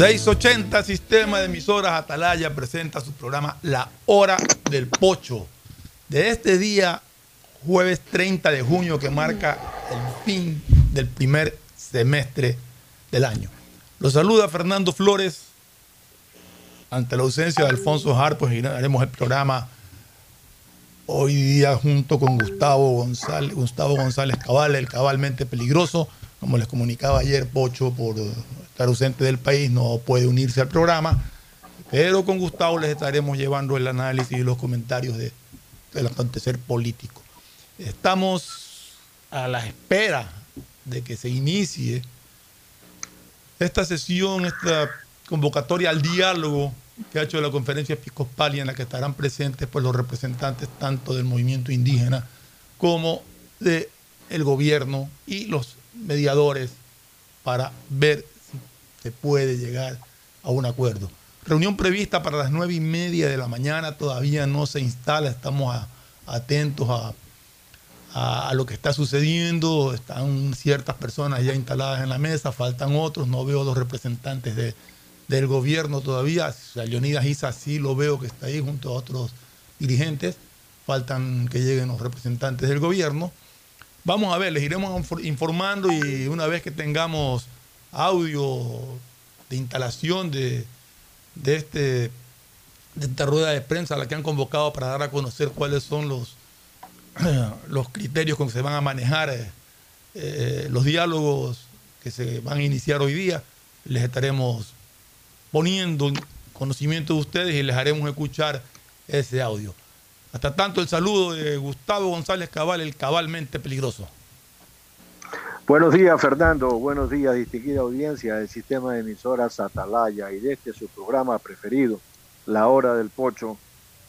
680 Sistema de Emisoras Atalaya presenta su programa La Hora del Pocho. De este día, jueves 30 de junio, que marca el fin del primer semestre del año. Los saluda Fernando Flores. Ante la ausencia de Alfonso Har, pues haremos el programa hoy día junto con Gustavo González, Gustavo González Cabal, el cabalmente peligroso. Como les comunicaba ayer, Pocho, por ausente del país, no puede unirse al programa, pero con Gustavo les estaremos llevando el análisis y los comentarios de, del acontecer político. Estamos a la espera de que se inicie esta sesión, esta convocatoria al diálogo que ha hecho la conferencia episcopal y en la que estarán presentes pues, los representantes tanto del movimiento indígena como del el gobierno y los mediadores para ver se puede llegar a un acuerdo. Reunión prevista para las nueve y media de la mañana, todavía no se instala, estamos atentos a, lo que está sucediendo, están ciertas personas ya instaladas en la mesa, faltan otros, no veo los representantes del gobierno todavía, Leonidas Isa sí lo veo que está ahí junto a otros dirigentes, faltan que lleguen los representantes del gobierno. Vamos a ver, les iremos informando y una vez que tengamos audio de instalación de, de, este, de esta rueda de prensa a la que han convocado para dar a conocer cuáles son los, los criterios con que se van a manejar eh, eh, los diálogos que se van a iniciar hoy día, les estaremos poniendo en conocimiento de ustedes y les haremos escuchar ese audio. Hasta tanto, el saludo de Gustavo González Cabal, el cabalmente peligroso. Buenos días, Fernando. Buenos días, distinguida audiencia del sistema de emisoras Atalaya y de este su programa preferido, La Hora del Pocho.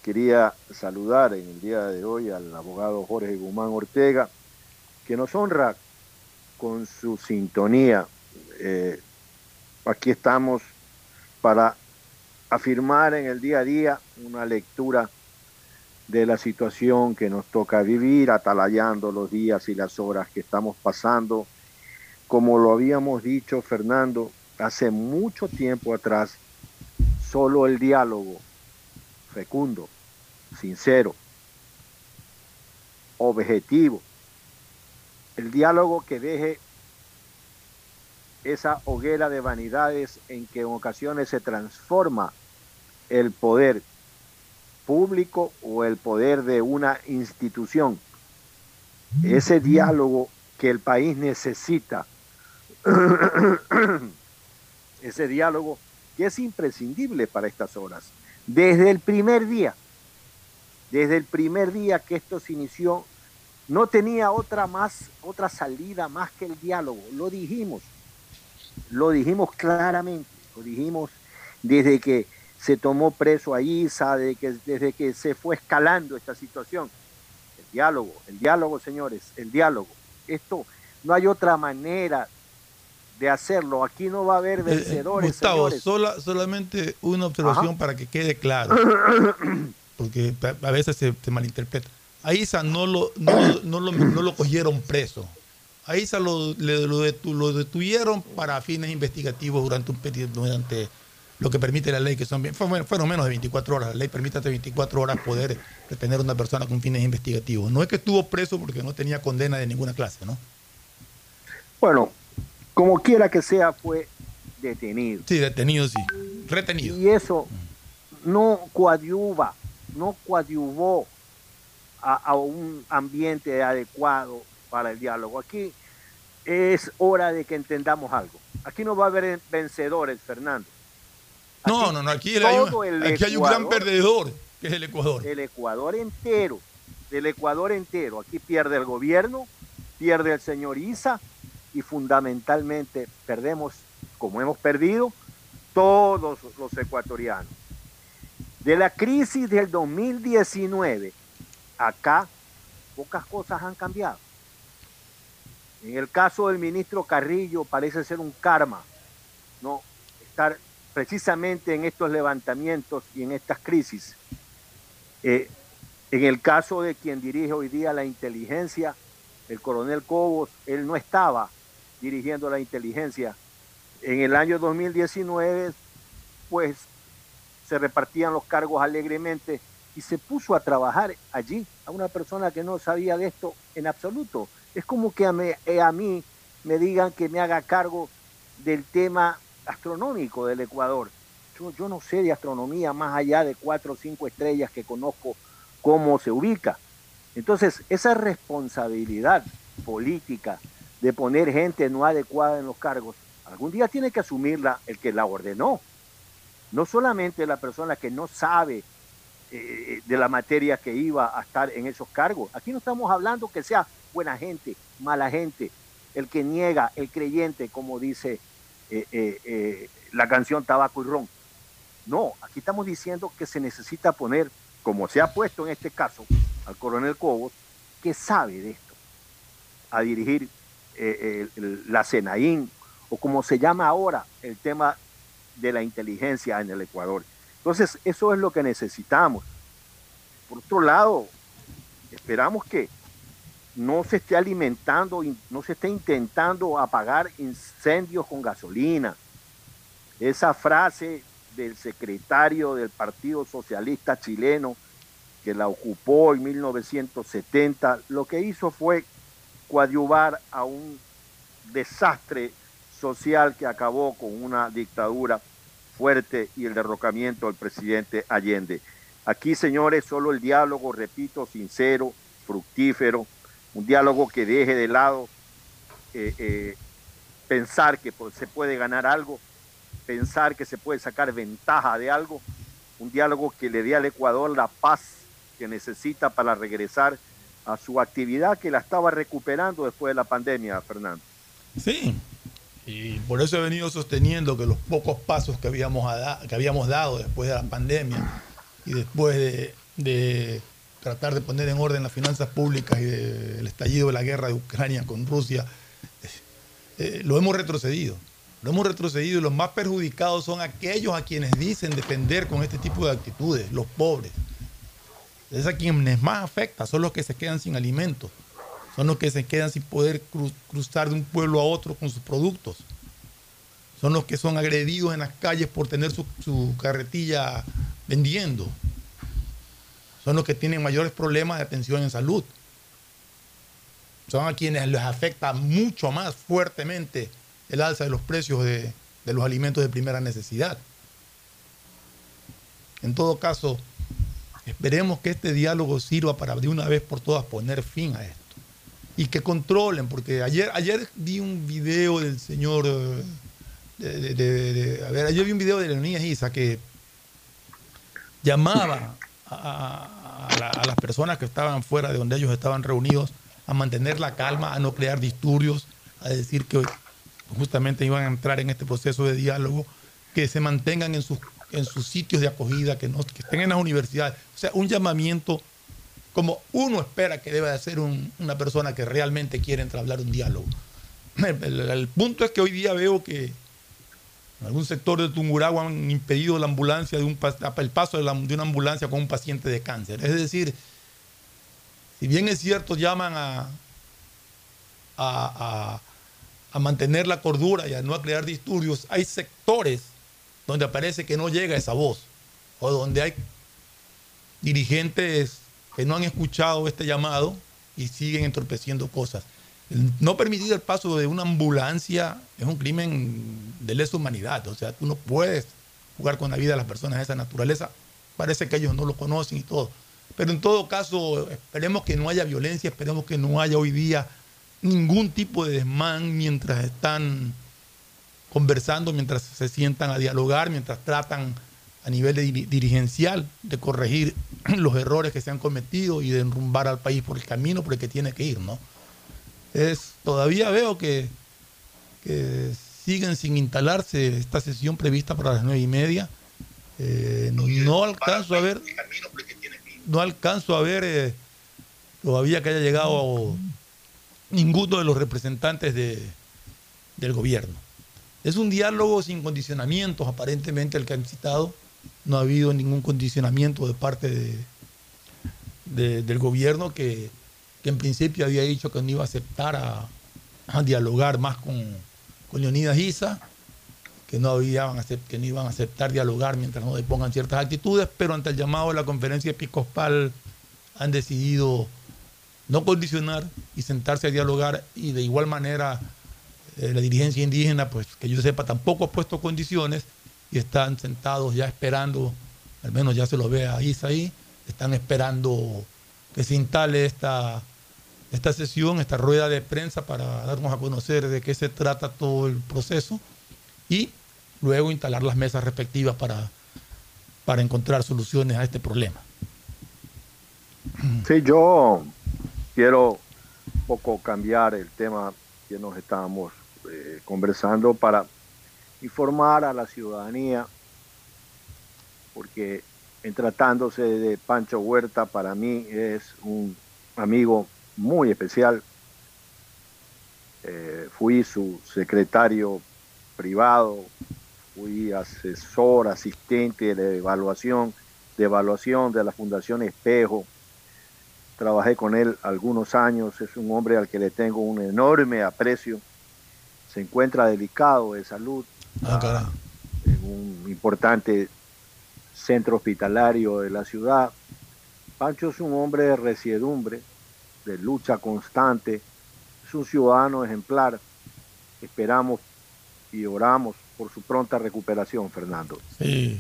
Quería saludar en el día de hoy al abogado Jorge Guzmán Ortega, que nos honra con su sintonía. Eh, aquí estamos para afirmar en el día a día una lectura de la situación que nos toca vivir, atalayando los días y las horas que estamos pasando. Como lo habíamos dicho, Fernando, hace mucho tiempo atrás, solo el diálogo fecundo, sincero, objetivo, el diálogo que deje esa hoguera de vanidades en que en ocasiones se transforma el poder público o el poder de una institución. Ese diálogo que el país necesita, ese diálogo que es imprescindible para estas horas. Desde el primer día, desde el primer día que esto se inició, no tenía otra más, otra salida más que el diálogo. Lo dijimos, lo dijimos claramente, lo dijimos desde que se tomó preso a Isa, de que, desde que se fue escalando esta situación. El diálogo, el diálogo, señores, el diálogo. Esto no hay otra manera de hacerlo. Aquí no va a haber eh, vencedores. Gustavo, solamente una observación para que quede claro, porque a veces se, malinterpreta. A Isa no lo, no, lo, cogieron preso. A Isa lo, lo, detuvieron para fines investigativos durante un periodo, durante lo que permite la ley, que son fueron menos de 24 horas. La ley permite hasta 24 horas poder detener a una persona con fines investigativos. No es que estuvo preso porque no tenía condena de ninguna clase, ¿no? Bueno, como quiera que sea, fue detenido. Sí, detenido, sí. Retenido. Y eso no coadyuva, no coadyuvó a, a un ambiente adecuado para el diálogo. Aquí es hora de que entendamos algo. Aquí no va a haber vencedores, Fernando no, no, no, aquí, hay un, aquí hay un gran perdedor, que es el Ecuador. El Ecuador entero, el Ecuador entero. Aquí pierde el gobierno, pierde el señor Isa y fundamentalmente perdemos, como hemos perdido, todos los ecuatorianos. De la crisis del 2019, acá pocas cosas han cambiado. En el caso del ministro Carrillo parece ser un karma, no estar precisamente en estos levantamientos y en estas crisis. Eh, en el caso de quien dirige hoy día la inteligencia, el coronel Cobos, él no estaba dirigiendo la inteligencia. En el año 2019, pues se repartían los cargos alegremente y se puso a trabajar allí a una persona que no sabía de esto en absoluto. Es como que a, eh, a mí me digan que me haga cargo del tema astronómico del Ecuador. Yo, no sé de astronomía más allá de cuatro o cinco estrellas que conozco cómo se ubica. Entonces, esa responsabilidad política de poner gente no adecuada en los cargos, algún día tiene que asumirla el que la ordenó. No solamente la persona que no sabe eh, de la materia que iba a estar en esos cargos. Aquí no estamos hablando que sea buena gente, mala gente, el que niega, el creyente, como dice eh, eh, eh, la canción Tabaco y Ron. No, aquí estamos diciendo que se necesita poner, como se ha puesto en este caso, al coronel Cobos, que sabe de esto, a dirigir la CENAIN, o como se llama ahora el tema de la inteligencia en el Ecuador. Entonces, eso es lo que necesitamos. Por otro lado, esperamos que no se esté alimentando, no se esté intentando apagar incendios con gasolina. Esa frase del secretario del Partido Socialista chileno que la ocupó en 1970, lo que hizo fue coadyuvar a un desastre social que acabó con una dictadura fuerte y el derrocamiento del presidente Allende. Aquí, señores, solo el diálogo, repito, sincero, fructífero, un diálogo que deje de lado eh, eh, pensar que se puede ganar algo, pensar que se puede sacar ventaja de algo, un diálogo que le dé al Ecuador la paz que necesita para regresar a su actividad que la estaba recuperando después de la pandemia, Fernando. Sí, y por eso he venido sosteniendo que los pocos pasos que habíamos, que habíamos dado después de la pandemia y después de, de tratar de poner en orden las finanzas públicas y del estallido de la guerra de Ucrania con Rusia, eh, lo hemos retrocedido. Lo hemos retrocedido y los más perjudicados son aquellos a quienes dicen defender con este tipo de actitudes, los pobres. Es a quienes más afecta, son los que se quedan sin alimentos, son los que se quedan sin poder cruzar de un pueblo a otro con sus productos, son los que son agredidos en las calles por tener su, su carretilla vendiendo, son los que tienen mayores problemas de atención en salud son a quienes les afecta mucho más fuertemente el alza de los precios de, los alimentos de primera necesidad. En todo caso, esperemos que este diálogo sirva para de una vez por todas poner fin a esto. Y que controlen, porque ayer, ayer vi un video del señor, de, a ver, ayer vi un video de Leonidas Isa que llamaba a, las personas que estaban fuera de donde ellos estaban reunidos a mantener la calma, a no crear disturbios, a decir que justamente iban a entrar en este proceso de diálogo, que se mantengan en sus, en sus sitios de acogida, que, no, que estén en las universidades. O sea, un llamamiento como uno espera que debe hacer una persona que realmente quiere entablar un diálogo. El, punto es que hoy día veo que en algún sector de Tunguragua han impedido la ambulancia de un, el paso de, una ambulancia con un paciente de cáncer. Es decir, si bien es cierto, llaman a, a, mantener la cordura y a no crear disturbios, hay sectores donde aparece que no llega esa voz o donde hay dirigentes que no han escuchado este llamado y siguen entorpeciendo cosas. No permitir el paso de una ambulancia es un crimen de lesa humanidad. O sea, tú no puedes jugar con la vida de las personas de esa naturaleza. Parece que ellos no lo conocen y todo. Pero en todo caso, esperemos que no haya violencia, esperemos que no haya hoy día ningún tipo de desmán mientras están conversando, mientras se sientan a dialogar, mientras tratan a nivel dirigencial de corregir los errores que se han cometido y de enrumbar al país por el camino por el que tiene que ir, ¿no? Es, todavía veo que, siguen sin instalarse esta sesión prevista para las nueve y media. Eh, no alcanzo a ver no alcanzo a ver eh, todavía que haya llegado ninguno de los representantes de, del gobierno. Es un diálogo sin condicionamientos, aparentemente el que han citado. No ha habido ningún condicionamiento de parte de, del gobierno que, en principio había dicho que no iba a aceptar a, dialogar más con, con Leonidas Isa que no, habían, que no iban a aceptar dialogar mientras no depongan ciertas actitudes, pero ante el llamado de la conferencia episcopal han decidido no condicionar y sentarse a dialogar y de igual manera eh, la dirigencia indígena, pues que yo sepa, tampoco ha puesto condiciones y están sentados ya esperando, al menos ya se lo ve a Isa ahí, están esperando que se instale esta, esta sesión, esta rueda de prensa para darnos a conocer de qué se trata todo el proceso y luego instalar las mesas respectivas para, para encontrar soluciones a este problema. Sí, yo quiero un poco cambiar el tema que nos estábamos eh, conversando para informar a la ciudadanía, porque en tratándose de Pancho Huerta, para mí es un amigo muy especial. Eh, fui su secretario privado fui asesor, asistente de evaluación, de evaluación de la Fundación Espejo. Trabajé con él algunos años, es un hombre al que le tengo un enorme aprecio. Se encuentra delicado de salud ah, en un importante centro hospitalario de la ciudad. Pancho es un hombre de resiedumbre, de lucha constante, es un ciudadano ejemplar. Esperamos y oramos por su pronta recuperación, Fernando. Sí,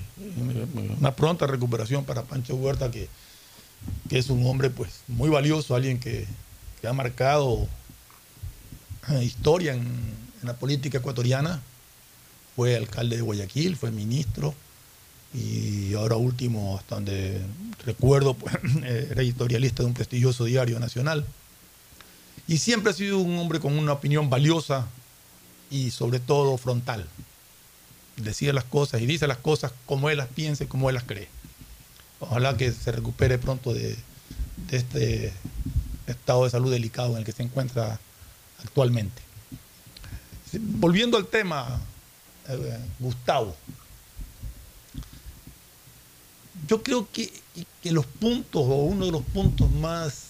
una pronta recuperación para Pancho Huerta, que, que es un hombre pues muy valioso, alguien que, ha marcado eh, historia en, en la política ecuatoriana. Fue alcalde de Guayaquil, fue ministro y ahora último, hasta donde recuerdo, pues, era editorialista de un prestigioso diario nacional. Y siempre ha sido un hombre con una opinión valiosa y sobre todo frontal. Decía las cosas y dice las cosas como él las piensa y como él las cree. Ojalá que se recupere pronto de, de este estado de salud delicado en el que se encuentra actualmente. Volviendo al tema, eh, Gustavo, yo creo que, que, los puntos o uno de los puntos más,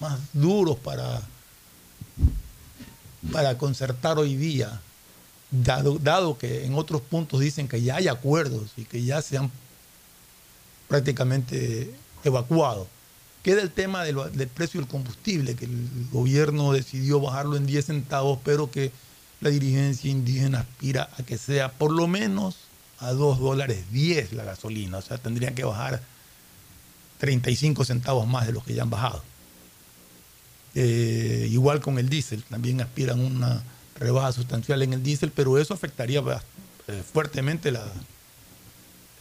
más duros para, para concertar hoy día, dado, dado que en otros puntos dicen que ya hay acuerdos y que ya se han prácticamente evacuado, queda el tema del, del precio del combustible, que el gobierno decidió bajarlo en 10 centavos, pero que la dirigencia indígena aspira a que sea por lo menos a 2 dólares 10 la gasolina, o sea, tendrían que bajar 35 centavos más de los que ya han bajado. Eh, igual con el diésel, también aspiran una rebaja sustancial en el diésel, pero eso afectaría eh, fuertemente la,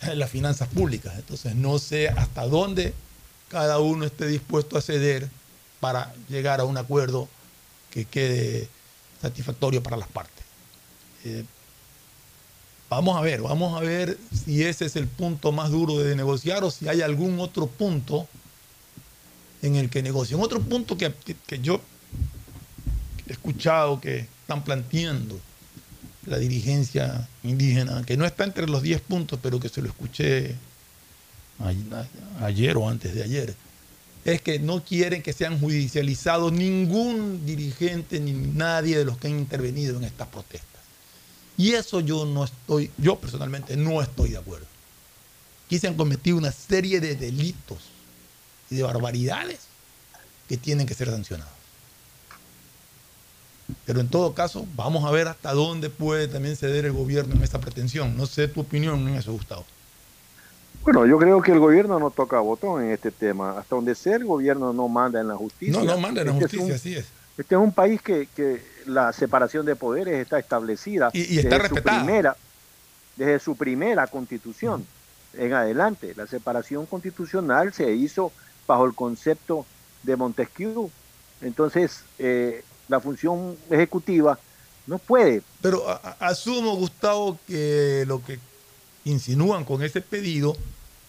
las finanzas públicas. Entonces no sé hasta dónde cada uno esté dispuesto a ceder para llegar a un acuerdo que quede satisfactorio para las partes. Eh, vamos a ver, vamos a ver si ese es el punto más duro de negociar o si hay algún otro punto en el que negocien. Otro punto que, que, que yo he escuchado que están planteando la dirigencia indígena, que no está entre los 10 puntos, pero que se lo escuché ayer o antes de ayer, es que no quieren que sean judicializados ningún dirigente ni nadie de los que han intervenido en estas protestas. Y eso yo no estoy, yo personalmente no estoy de acuerdo. Aquí se han cometido una serie de delitos y de barbaridades que tienen que ser sancionados. Pero en todo caso, vamos a ver hasta dónde puede también ceder el gobierno en esta pretensión. No sé tu opinión en eso, Gustavo. Bueno, yo creo que el gobierno no toca botón en este tema. Hasta donde sea, el gobierno no manda en la justicia. No, no manda en la Este es justicia, un- así es. Este es un país que, que la separación de poderes está establecida Y- y está desde su primera, desde su primera constitución en adelante. La separación constitucional se hizo bajo el concepto de Montesquieu. Entonces, eh, la función ejecutiva no puede. Pero a- asumo, Gustavo, que lo que insinúan con ese pedido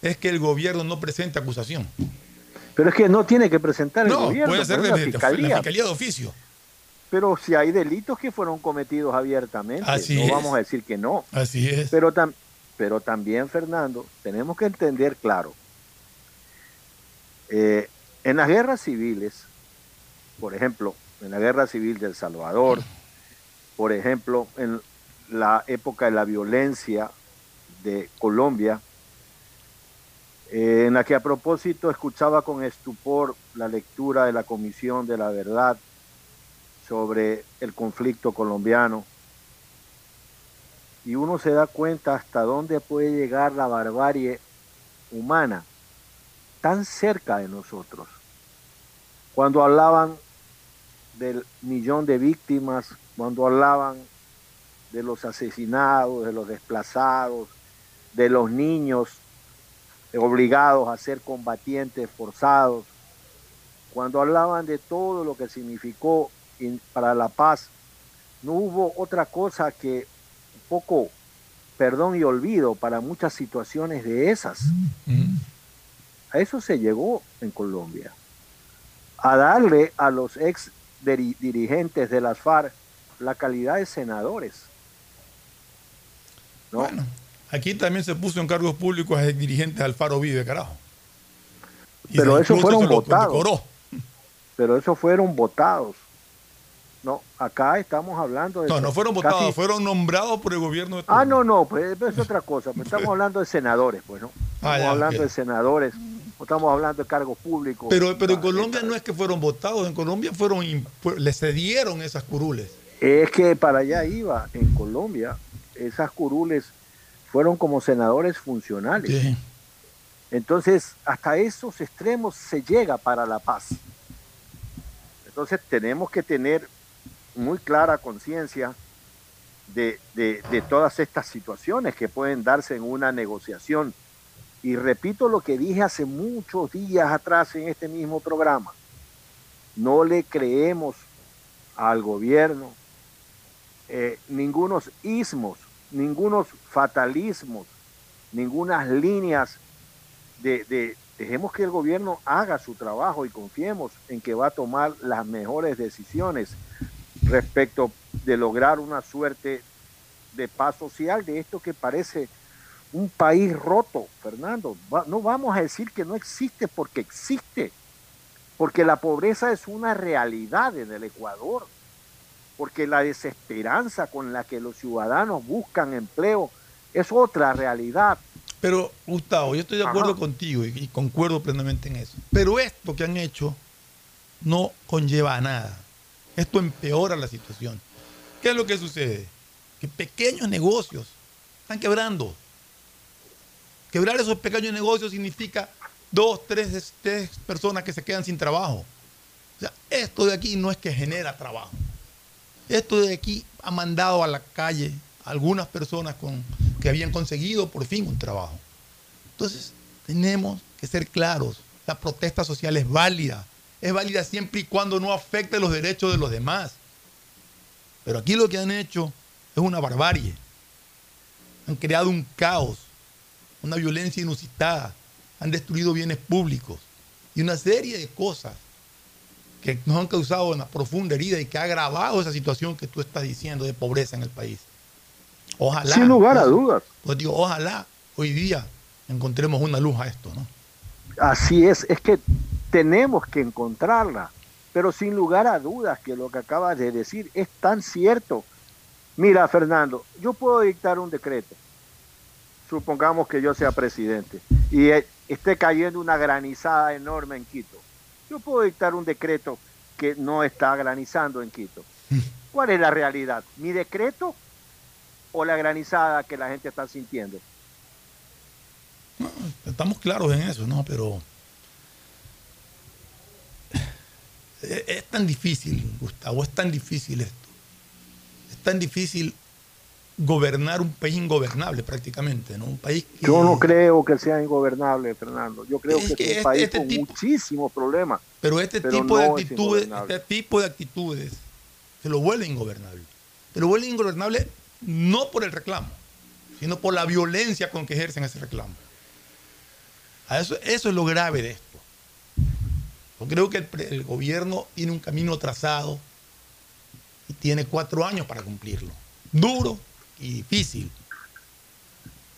es que el gobierno no presente acusación. Pero es que no tiene que presentar el No, gobierno, puede ser de, la fiscalía. la fiscalía de oficio. Pero si hay delitos que fueron cometidos abiertamente, Así no es. vamos a decir que no. Así es. Pero, tam- pero también, Fernando, tenemos que entender claro, eh, en las guerras civiles, por ejemplo, en la guerra civil de El Salvador, por ejemplo, en la época de la violencia de Colombia, eh, en la que a propósito escuchaba con estupor la lectura de la Comisión de la Verdad sobre el conflicto colombiano, y uno se da cuenta hasta dónde puede llegar la barbarie humana, tan cerca de nosotros. Cuando hablaban del millón de víctimas, cuando hablaban de los asesinados, de los desplazados, de los niños obligados a ser combatientes forzados, cuando hablaban de todo lo que significó para la paz, no hubo otra cosa que un poco perdón y olvido para muchas situaciones de esas. A eso se llegó en Colombia. A darle a los ex diri- dirigentes de las FARC la calidad de senadores. ¿no? Bueno, aquí también se puso en cargos públicos a dirigentes Alfaro Vive, carajo. Y Pero esos fueron votados. Pero esos fueron votados. No, acá estamos hablando de... No, no fueron casi- votados, fueron nombrados por el gobierno de Ah, no, no, pues es otra cosa. Pues estamos hablando de senadores, pues, ¿no? Estamos Ah, ya, hablando de senadores, no estamos hablando de cargos públicos. Pero, pero en Ah, Colombia no es que fueron votados, en Colombia fueron le cedieron esas curules. Es que para allá iba, en Colombia, esas curules fueron como senadores funcionales. Sí. Entonces, hasta esos extremos se llega para la paz. Entonces, tenemos que tener muy clara conciencia de, de, todas estas situaciones que pueden darse en una negociación. Y repito lo que dije hace muchos días atrás en este mismo programa. No le creemos al gobierno eh, ningunos ismos, ningunos fatalismos, ningunas líneas de, dejemos que el gobierno haga su trabajo y confiemos en que va a tomar las mejores decisiones respecto de lograr una suerte de paz social de esto que parece un país roto, Fernando. no vamos a decir que no existe porque existe, porque la pobreza es una realidad en el Ecuador, porque la desesperanza con la que los ciudadanos buscan empleo es otra realidad. Pero, Gustavo, yo estoy de acuerdo contigo y, y, concuerdo plenamente en eso. Pero esto que han hecho no conlleva a nada. Esto empeora la situación. ¿Qué es lo que sucede? Que pequeños negocios están quebrando. Quebrar esos pequeños negocios significa dos, tres, tres personas que se quedan sin trabajo. O sea, esto de aquí no es que genera trabajo. Esto de aquí ha mandado a la calle a algunas personas con, que habían conseguido por fin un trabajo. Entonces, tenemos que ser claros. La protesta social es válida. Es válida siempre y cuando no afecte los derechos de los demás. Pero aquí lo que han hecho es una barbarie. Han creado un caos, una violencia inusitada. Han destruido bienes públicos y una serie de cosas que nos han causado una profunda herida y que ha agravado esa situación que tú estás diciendo de pobreza en el país. Ojalá. Sin lugar a dudas. Pues digo, ojalá hoy día encontremos una luz a esto, ¿no? Así es, es que tenemos que encontrarla, pero sin lugar a dudas que lo que acabas de decir es tan cierto. Mira, Fernando, yo puedo dictar un decreto, supongamos que yo sea presidente, y esté cayendo una granizada enorme en Quito. Yo puedo dictar un decreto que no está granizando en Quito. ¿Cuál es la realidad? ¿Mi decreto o la granizada que la gente está sintiendo? No, estamos claros en eso, ¿no? Pero es tan difícil, Gustavo, es tan difícil esto. Es tan difícil gobernar un país ingobernable prácticamente, ¿no? Un país que... Yo no creo que sea ingobernable, Fernando. Yo creo es que, es un este, país este con tipo, muchísimos problemas. Pero este pero tipo no de actitudes, este tipo de actitudes se lo vuelve ingobernable. Se lo vuelve ingobernable no por el reclamo, sino por la violencia con que ejercen ese reclamo. Eso, es lo grave de esto. Yo creo que el, gobierno tiene un camino trazado y tiene cuatro años para cumplirlo. Duro y difícil.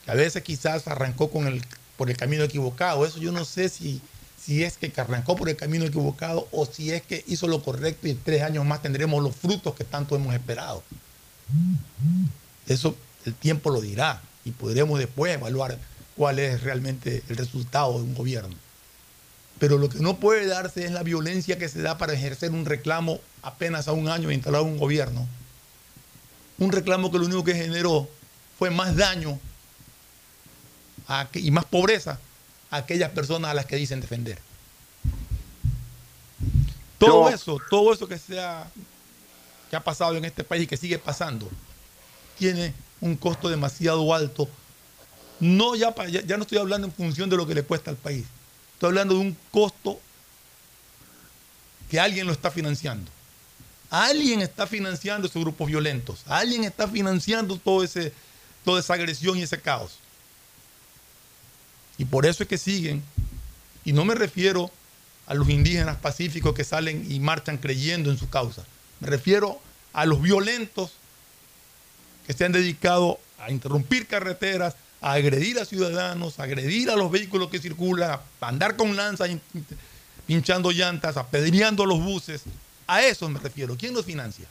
A veces quizás arrancó por el camino equivocado. Eso yo no sé si, si es que arrancó por el camino equivocado o si es que hizo lo correcto y en tres años más tendremos los frutos que tanto hemos esperado. Eso el tiempo lo dirá y podremos después evaluar cuál es realmente el resultado de un gobierno. Pero lo que no puede darse es la violencia que se da para ejercer un reclamo apenas a un año de instalar un gobierno. Un reclamo que lo único que generó fue más daño a, y más pobreza a aquellas personas a las que dicen defender. Todo eso, todo eso que, sea, que ha pasado en este país y que sigue pasando, tiene un costo demasiado alto. No ya, ya, ya no estoy hablando en función de lo que le cuesta al país. Estoy hablando de un costo que alguien lo está financiando. Alguien está financiando esos grupos violentos. Alguien está financiando todo ese, toda esa agresión y ese caos. Y por eso es que siguen. Y no me refiero a los indígenas pacíficos que salen y marchan creyendo en su causa. Me refiero a los violentos que se han dedicado a interrumpir carreteras, a agredir a ciudadanos, agredir a los vehículos que circulan, a andar con lanzas pinchando llantas, apedreando los buses. A eso me refiero. ¿Quién los financia?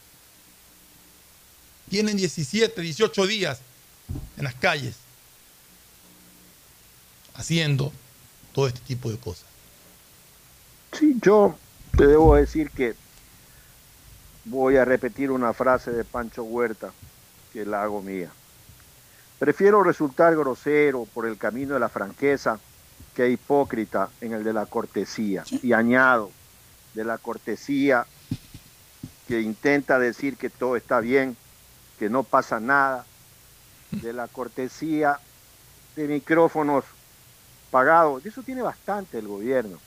Tienen 17, 18 días en las calles haciendo todo este tipo de cosas. Sí, yo te debo decir que voy a repetir una frase de Pancho Huerta que la hago mía. Prefiero resultar grosero por el camino de la franqueza que hipócrita en el de la cortesía. Y añado, de la cortesía que intenta decir que todo está bien, que no pasa nada, de la cortesía de micrófonos pagados. De eso tiene bastante el gobierno.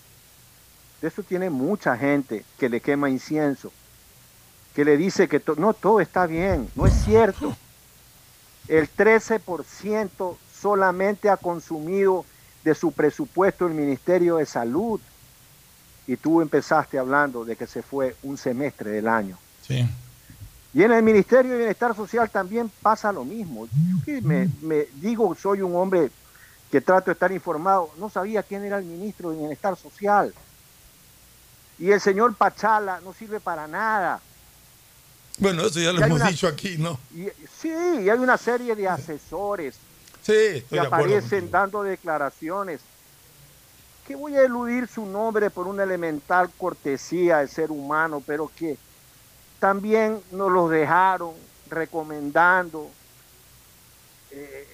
De eso tiene mucha gente que le quema incienso, que le dice que no, todo está bien. No es cierto. El 13% solamente ha consumido de su presupuesto el Ministerio de Salud. Y tú empezaste hablando de que se fue un semestre del año. Sí. Y en el Ministerio de Bienestar Social también pasa lo mismo. Yo que me, me digo, soy un hombre que trato de estar informado, no sabía quién era el ministro de Bienestar Social. Y el señor Pachala no sirve para nada. Bueno, eso ya lo hemos dicho aquí, ¿no? Y, sí, y hay una serie de asesores sí, que aparecen dando declaraciones. Que voy a eludir su nombre por una elemental cortesía del ser humano, pero que también nos los dejaron recomendando eh,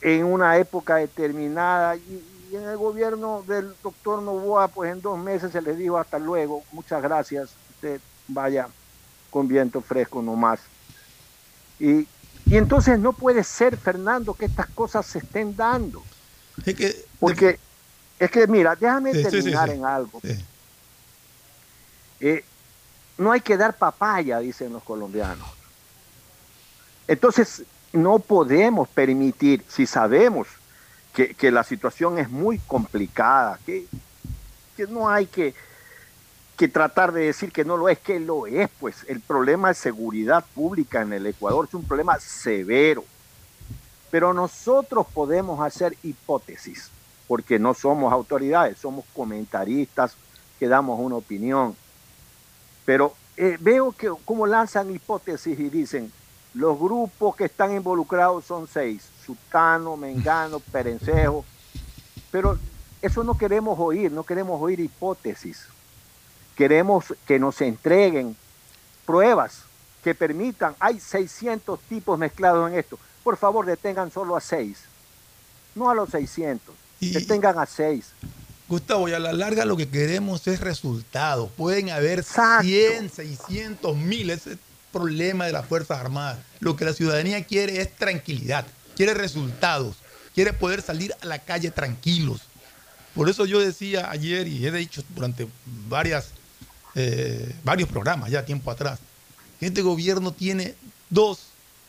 en una época determinada y, en el gobierno del doctor Novoa, pues en dos meses se les dijo hasta luego, muchas gracias, usted vaya con viento fresco nomás. Y, y entonces no puede ser, Fernando, que estas cosas se estén dando. que, Porque es que, mira, déjame terminar en algo. Eh, no hay que dar papaya, dicen los colombianos. Entonces, no podemos permitir, si sabemos que, la situación es muy complicada, que, que no hay que, que tratar de decir que no lo es, que lo es, pues el problema de seguridad pública en el Ecuador es un problema severo. Pero nosotros podemos hacer hipótesis, porque no somos autoridades, somos comentaristas que damos una opinión. Pero eh, veo que como lanzan hipótesis y dicen, los grupos que están involucrados son seis, Sutano, Mengano, Perencejo, pero eso no queremos oír, no queremos oír hipótesis. Queremos que nos entreguen pruebas que permitan, hay 600 tipos mezclados en esto, por favor detengan solo a seis, no a los 600, detengan a seis. Gustavo, y a la larga lo que queremos es resultados. Pueden haber 100, 600, mil, ese es problema de las Fuerzas Armadas. Lo que la ciudadanía quiere es tranquilidad, quiere resultados, quiere poder salir a la calle tranquilos. Por eso yo decía ayer y he dicho durante varias, eh, varios programas ya tiempo atrás, este gobierno tiene dos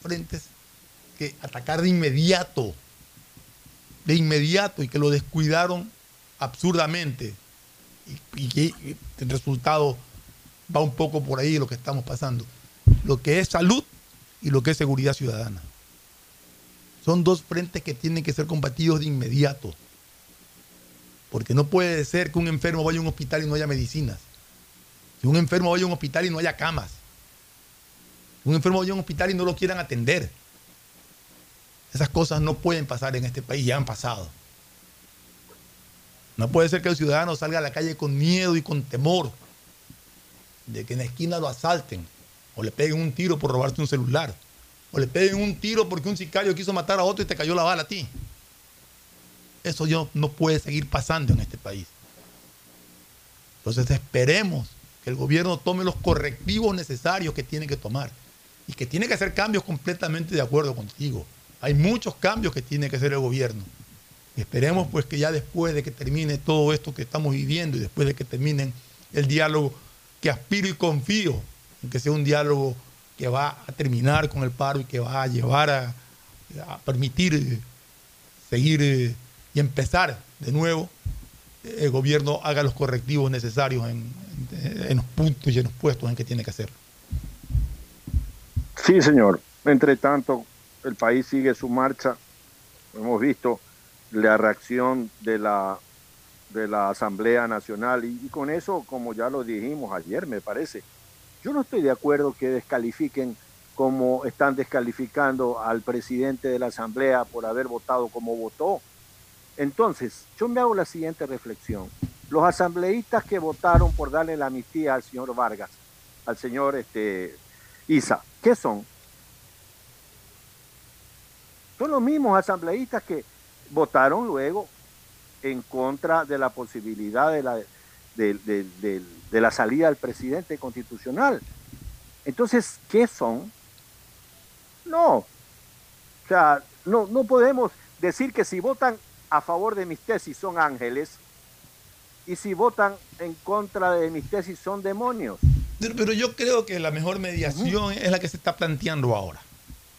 frentes que atacar de inmediato, de inmediato y que lo descuidaron absurdamente y, que el resultado va un poco por ahí lo que estamos pasando. Lo que es salud y lo que es seguridad ciudadana. Son dos frentes que tienen que ser combatidos de inmediato. Porque no puede ser que un enfermo vaya a un hospital y no haya medicinas. Que un enfermo vaya a un hospital y no haya camas. Que un enfermo vaya a un hospital y no lo quieran atender. Esas cosas no pueden pasar en este país, ya han pasado. No puede ser que el ciudadano salga a la calle con miedo y con temor de que en la esquina lo asalten o le peguen un tiro por robarte un celular o le peguen un tiro porque un sicario quiso matar a otro y te cayó la bala a ti. Eso yo no puede seguir pasando en este país. Entonces esperemos el gobierno tome los correctivos necesarios que tiene que tomar y que tiene que hacer cambios completamente de acuerdo contigo. Hay muchos cambios que tiene que hacer el gobierno esperemos pues que ya después de que termine todo esto que estamos viviendo y después de que termine el diálogo, que aspiro y confío en que sea un diálogo que va a terminar con el paro y que va a llevar a, permitir eh, seguir eh, y empezar de nuevo, el gobierno haga los correctivos necesarios en, en los puntos y en los puestos en que tiene que hacerlo. Sí, señor. Entre tanto, el país sigue su marcha. Hemos visto la reacción de la, de la Asamblea Nacional. Y, con eso, como ya lo dijimos ayer, me parece, yo no estoy de acuerdo que descalifiquen como están descalificando al presidente de la Asamblea por haber votado como votó. Entonces, yo me hago la siguiente reflexión. Los asambleístas que votaron por darle la amnistía al señor Vargas, al señor este, Isa, ¿qué son? Son los mismos asambleístas que votaron luego en contra de la posibilidad de la, de, la salida del presidente constitucional. Entonces, ¿qué son? No. O sea, no, no podemos decir que si votan a favor de mis tesis son ángeles y si votan en contra de mis tesis son demonios. Pero yo creo que la mejor mediación es la que se está planteando ahora.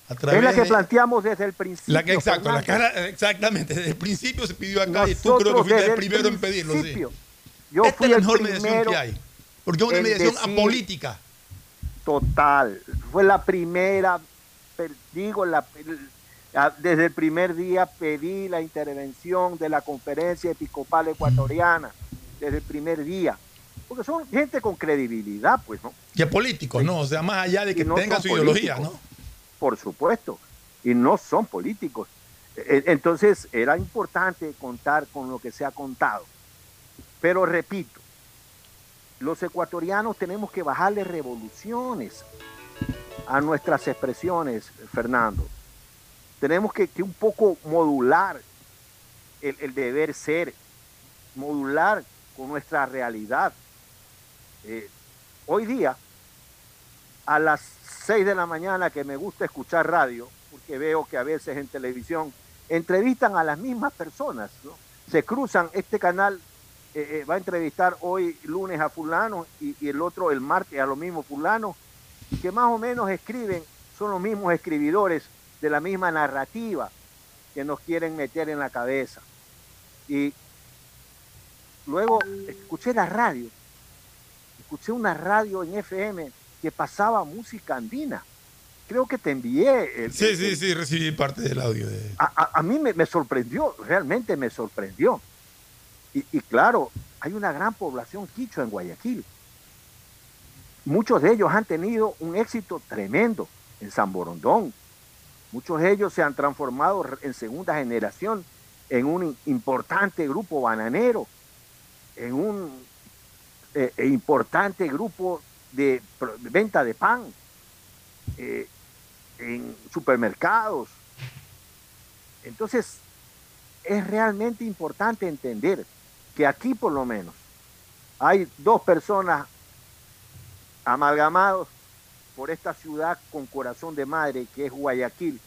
es la que planteamos desde el principio. La que, exacto, la cara, exactamente. Desde el principio se pidió acá y tú creo que fuiste el primero en pedirlo. Sí. Yo Esta es la mejor mediación que hay. Porque es una mediación apolítica. Total. Fue la primera, digo, la, desde el primer día pedí la intervención de la Conferencia Episcopal Ecuatoriana. Desde el primer día porque son gente con credibilidad, pues, ¿no? Y políticos, ¿no? O sea, más allá de que tengan su ideología, ¿no? Por supuesto, y no son políticos. E, e, entonces, era importante contar con lo que se ha contado. Pero repito, los ecuatorianos tenemos que bajarle revoluciones a nuestras expresiones, Fernando. Tenemos que, un poco modular el, el deber ser, modular con nuestra realidad. Eh, hoy día, a las 6 de la mañana que me gusta escuchar radio, porque veo que a veces en televisión entrevistan a las mismas personas, se cruzan, este canal eh, eh, va a entrevistar hoy lunes a fulano y, y, el otro el martes a los mismos fulanos, que más o menos escriben, son los mismos escribidores de la misma narrativa que nos quieren meter en la cabeza. Y luego escuché la radio escuché una radio en FM que pasaba música andina. Creo que te envié. sí, sí, sí, recibí parte del audio. De... A, mí me, sorprendió, realmente me sorprendió. Y, claro, hay una gran población quichua en Guayaquil. Muchos de ellos han tenido un éxito tremendo en San Borondón. Muchos de ellos se han transformado en segunda generación en un importante grupo bananero, en un eh, e importante grupo de venta de pan eh, en supermercados. Entonces, es realmente importante entender que aquí por lo menos hay dos personas amalgamados por esta ciudad con corazón de madre que es Guayaquil,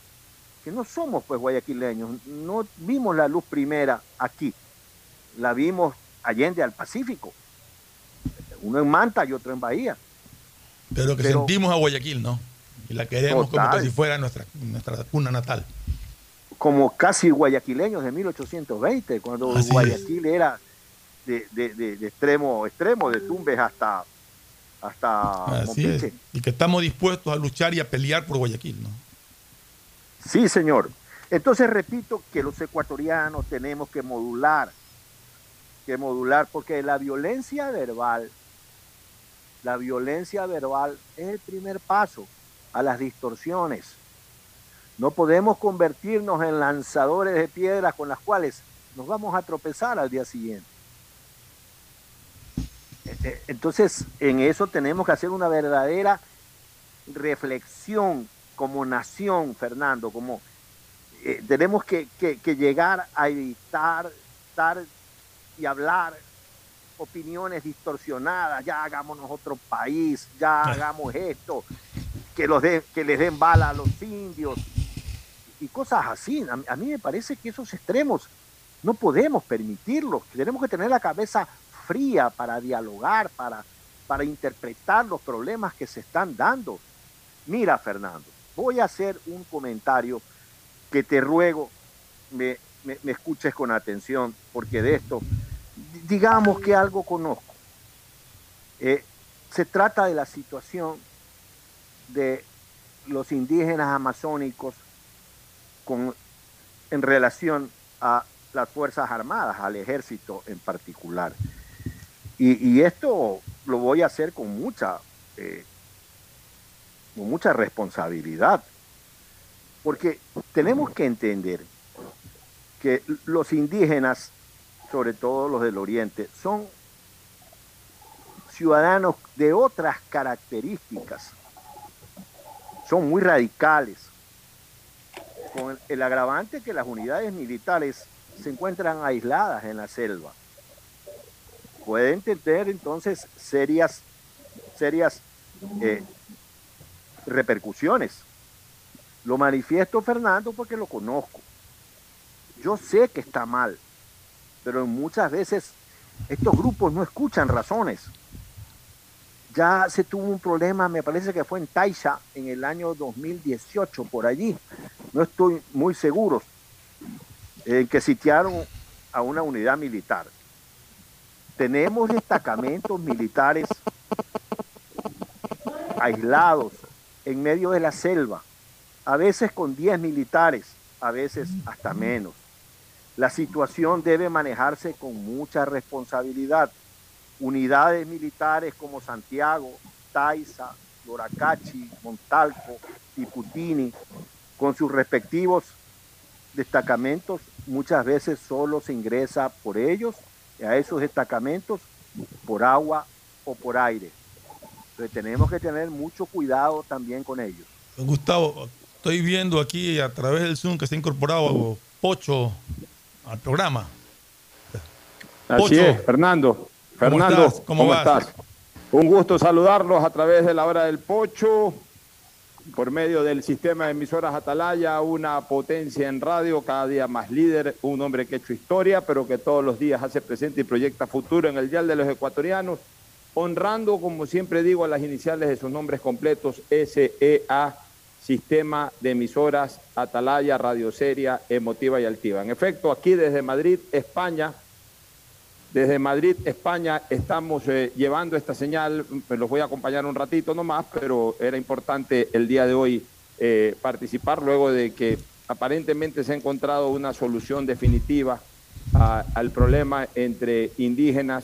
que no somos pues guayaquileños, no vimos la luz primera aquí, la vimos allende al Pacífico uno en Manta y otro en Bahía. Pero que sentimos a Guayaquil, ¿no? Y la queremos como si fuera nuestra, nuestra cuna natal. Como casi guayaquileños de 1820, cuando Guayaquil era de, extremo extremo, de Tumbes hasta, hasta Y que estamos dispuestos a luchar y a pelear por Guayaquil, ¿no? Sí, señor. Entonces repito que los ecuatorianos tenemos que modular, que modular, porque la violencia verbal la violencia verbal es el primer paso a las distorsiones. No podemos convertirnos en lanzadores de piedras con las cuales nos vamos a tropezar al día siguiente. E, e, entonces, en eso tenemos que hacer una verdadera reflexión como nación, Fernando, como eh, tenemos que, que, llegar a evitar estar y hablar opiniones distorsionadas, ya hagámonos otro país, ya hagamos esto, que, los de, que les den bala a los indios y cosas así. A, mí me parece que esos extremos no podemos permitirlos, tenemos que tener la cabeza fría para dialogar, para, para interpretar los problemas que se están dando. Mira, Fernando, voy a hacer un comentario que te ruego me, me escuches con atención, porque de esto digamos que algo conozco. Eh, se trata de la situación de los indígenas amazónicos con, en relación a las Fuerzas Armadas, al ejército en particular. Y, esto lo voy a hacer con mucha, eh, con mucha responsabilidad, porque tenemos que entender que los indígenas sobre todo los del Oriente, son ciudadanos de otras características. Son muy radicales, con el agravante que las unidades militares se encuentran aisladas en la selva. Pueden tener entonces serias, serias eh, repercusiones. Lo manifiesto, Fernando, porque lo conozco. Yo sé que está mal, pero muchas veces estos grupos no escuchan razones. Ya se tuvo un problema, me parece que fue en Taisha en el año 2018, por allí. No estoy muy seguro. En que sitiaron a una unidad militar. Tenemos destacamentos militares aislados en medio de la selva, a veces con 10 militares, a veces hasta menos. La situación debe manejarse con mucha responsabilidad. Unidades militares como Santiago, Taiza, Loracachi, Montalco y Putini, con sus respectivos destacamentos, muchas veces solo se ingresa por ellos a esos destacamentos por agua o por aire. Entonces tenemos que tener mucho cuidado también con ellos. Gustavo, estoy viendo aquí a través del Zoom que se ha incorporado Pocho al programa. Así es, Fernando. Fernando, ¿cómo, estás? Un gusto saludarlos a través de la hora del Pocho, por medio del sistema de emisoras Atalaya, una potencia en radio, cada día más líder, un hombre que ha hecho historia, pero que todos los días hace presente y proyecta futuro en el Dial de los Ecuatorianos, honrando, como siempre digo, a las iniciales de sus nombres completos, SEA, Sistema de Emisoras Atalaya, Radio Seria, Emotiva y Altiva. En efecto, aquí desde Madrid, España, desde Madrid, España, estamos eh, llevando esta señal, los voy a acompañar un ratito nomás, pero era importante el día de hoy eh, participar luego de que aparentemente se ha encontrado una solución definitiva al problema entre indígenas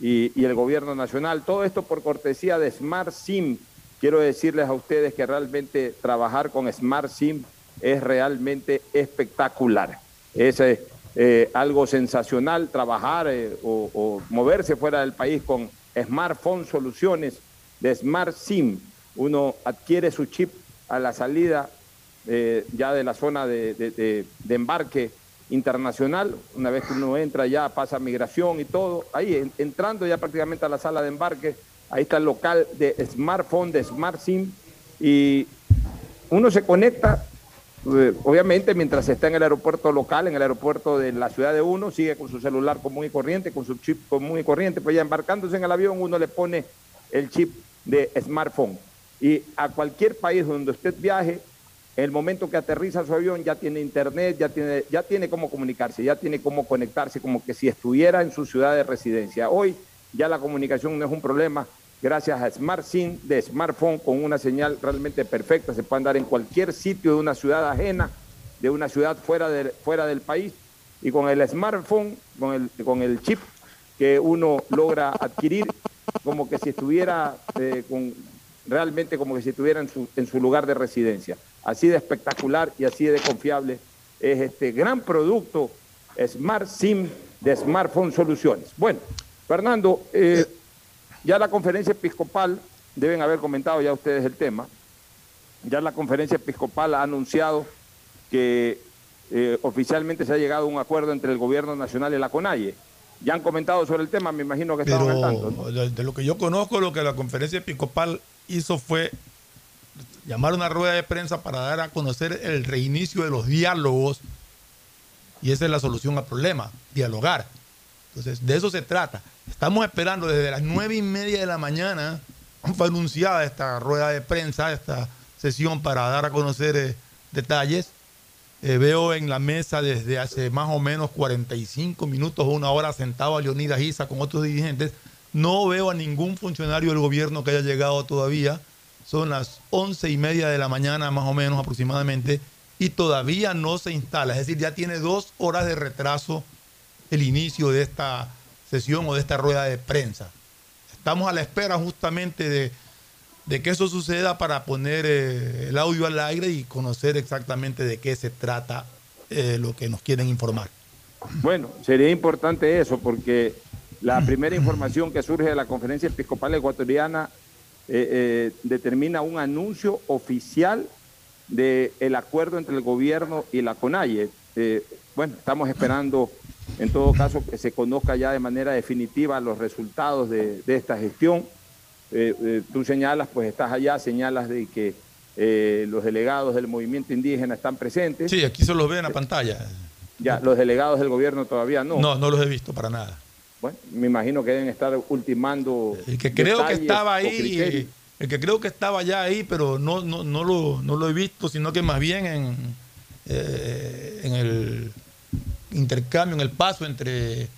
y, y, el gobierno nacional. Todo esto por cortesía de Smart SIM. Quiero decirles a ustedes que realmente trabajar con Smart SIM es realmente espectacular. Es eh, algo sensacional trabajar eh, o, moverse fuera del país con smartphone soluciones de Smart SIM. Uno adquiere su chip a la salida eh, ya de la zona de, embarque internacional. Una vez que uno entra ya pasa migración y todo. Ahí entrando ya prácticamente a la sala de embarque, ahí está el local de smartphone, de Smart SIM. Y uno se conecta eh, obviamente, mientras está en el aeropuerto local, en el aeropuerto de la ciudad de uno, sigue con su celular común y corriente, con su chip común y corriente, pues ya embarcándose en el avión uno le pone el chip de smartphone. Y a cualquier país donde usted viaje, el momento que aterriza su avión ya tiene internet, ya tiene, ya tiene cómo comunicarse, ya tiene cómo conectarse, como que si estuviera en su ciudad de residencia. Hoy ya la comunicación no es un problema, gracias a Smart SIM de smartphone con una señal realmente perfecta. Se puede andar en cualquier sitio de una ciudad ajena, de una ciudad fuera, de, fuera del país. Y con el smartphone, con el, con el chip que uno logra adquirir, como que si estuviera eh, con, realmente como que si estuviera en su, en su lugar de residencia. Así de espectacular y así de confiable es este gran producto Smart SIM de Smartphone Soluciones. Bueno, Fernando, eh, ya la conferencia episcopal, deben haber comentado ya ustedes el tema, ya la conferencia episcopal ha anunciado que eh, oficialmente se ha llegado a un acuerdo entre el gobierno nacional y la CONAIE. Ya han comentado sobre el tema, me imagino que están al tanto. De, lo que yo conozco, lo que la conferencia episcopal hizo fue llamar una rueda de prensa para dar a conocer el reinicio de los diálogos y esa es la solución al problema, dialogar. Entonces, de eso se trata. Estamos esperando desde las nueve y media de la mañana. Fue anunciada esta rueda de prensa, esta sesión para dar a conocer eh, detalles. Eh, veo en la mesa desde hace más o menos 45 minutos o una hora sentado a Leonidas Isa con otros dirigentes. No veo a ningún funcionario del gobierno que haya llegado todavía. Son las once y media de la mañana, más o menos aproximadamente, y todavía no se instala. Es decir, ya tiene dos horas de retraso el inicio de esta sesión o de esta rueda de prensa. Estamos a la espera justamente de, que eso suceda para poner eh, el audio al aire y conocer exactamente de qué se trata eh, lo que nos quieren informar. Bueno, sería importante eso porque la primera información que surge de la conferencia episcopal ecuatoriana eh, determina un anuncio oficial del acuerdo entre el gobierno y la CONAIE. bueno, estamos esperando en todo caso que se conozca ya de manera definitiva los resultados de, esta gestión. Eh, eh, tú señalas, pues estás allá, señalas de que eh, los delegados del movimiento indígena están presentes. Sí, aquí se los ve en la pantalla. Ya, los delegados del gobierno todavía no. No, no los he visto para nada. Bueno, me imagino que deben estar ultimando. El que creo que estaba ahí, el que creo que estaba ya ahí, pero no, no, no, lo, no lo he visto, sino que más bien en, en el intercambio, en el paso entre,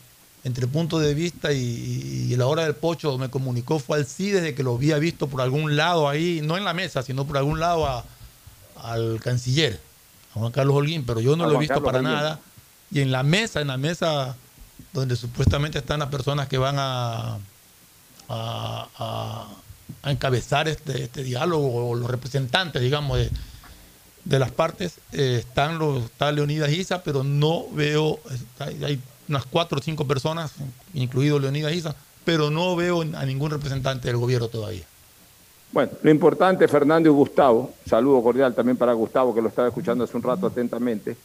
entre puntos de vista y, la hora del pocho me comunicó fue al sí desde que lo había visto por algún lado ahí, no en la mesa, sino por algún lado al canciller, a Juan Carlos Holguín, pero yo no lo he visto para nada. Y en la mesa, en la mesa donde supuestamente están las personas que van a, a, encabezar este, este, diálogo, o los representantes, digamos, de, de las partes, eh, están los, está Leonidas Isa, pero no veo, hay, unas cuatro o cinco personas, incluido Leonidas Isa, pero no veo a ningún representante del gobierno todavía. Bueno, lo importante, Fernando y Gustavo, saludo cordial también para Gustavo, que lo estaba escuchando hace un rato atentamente.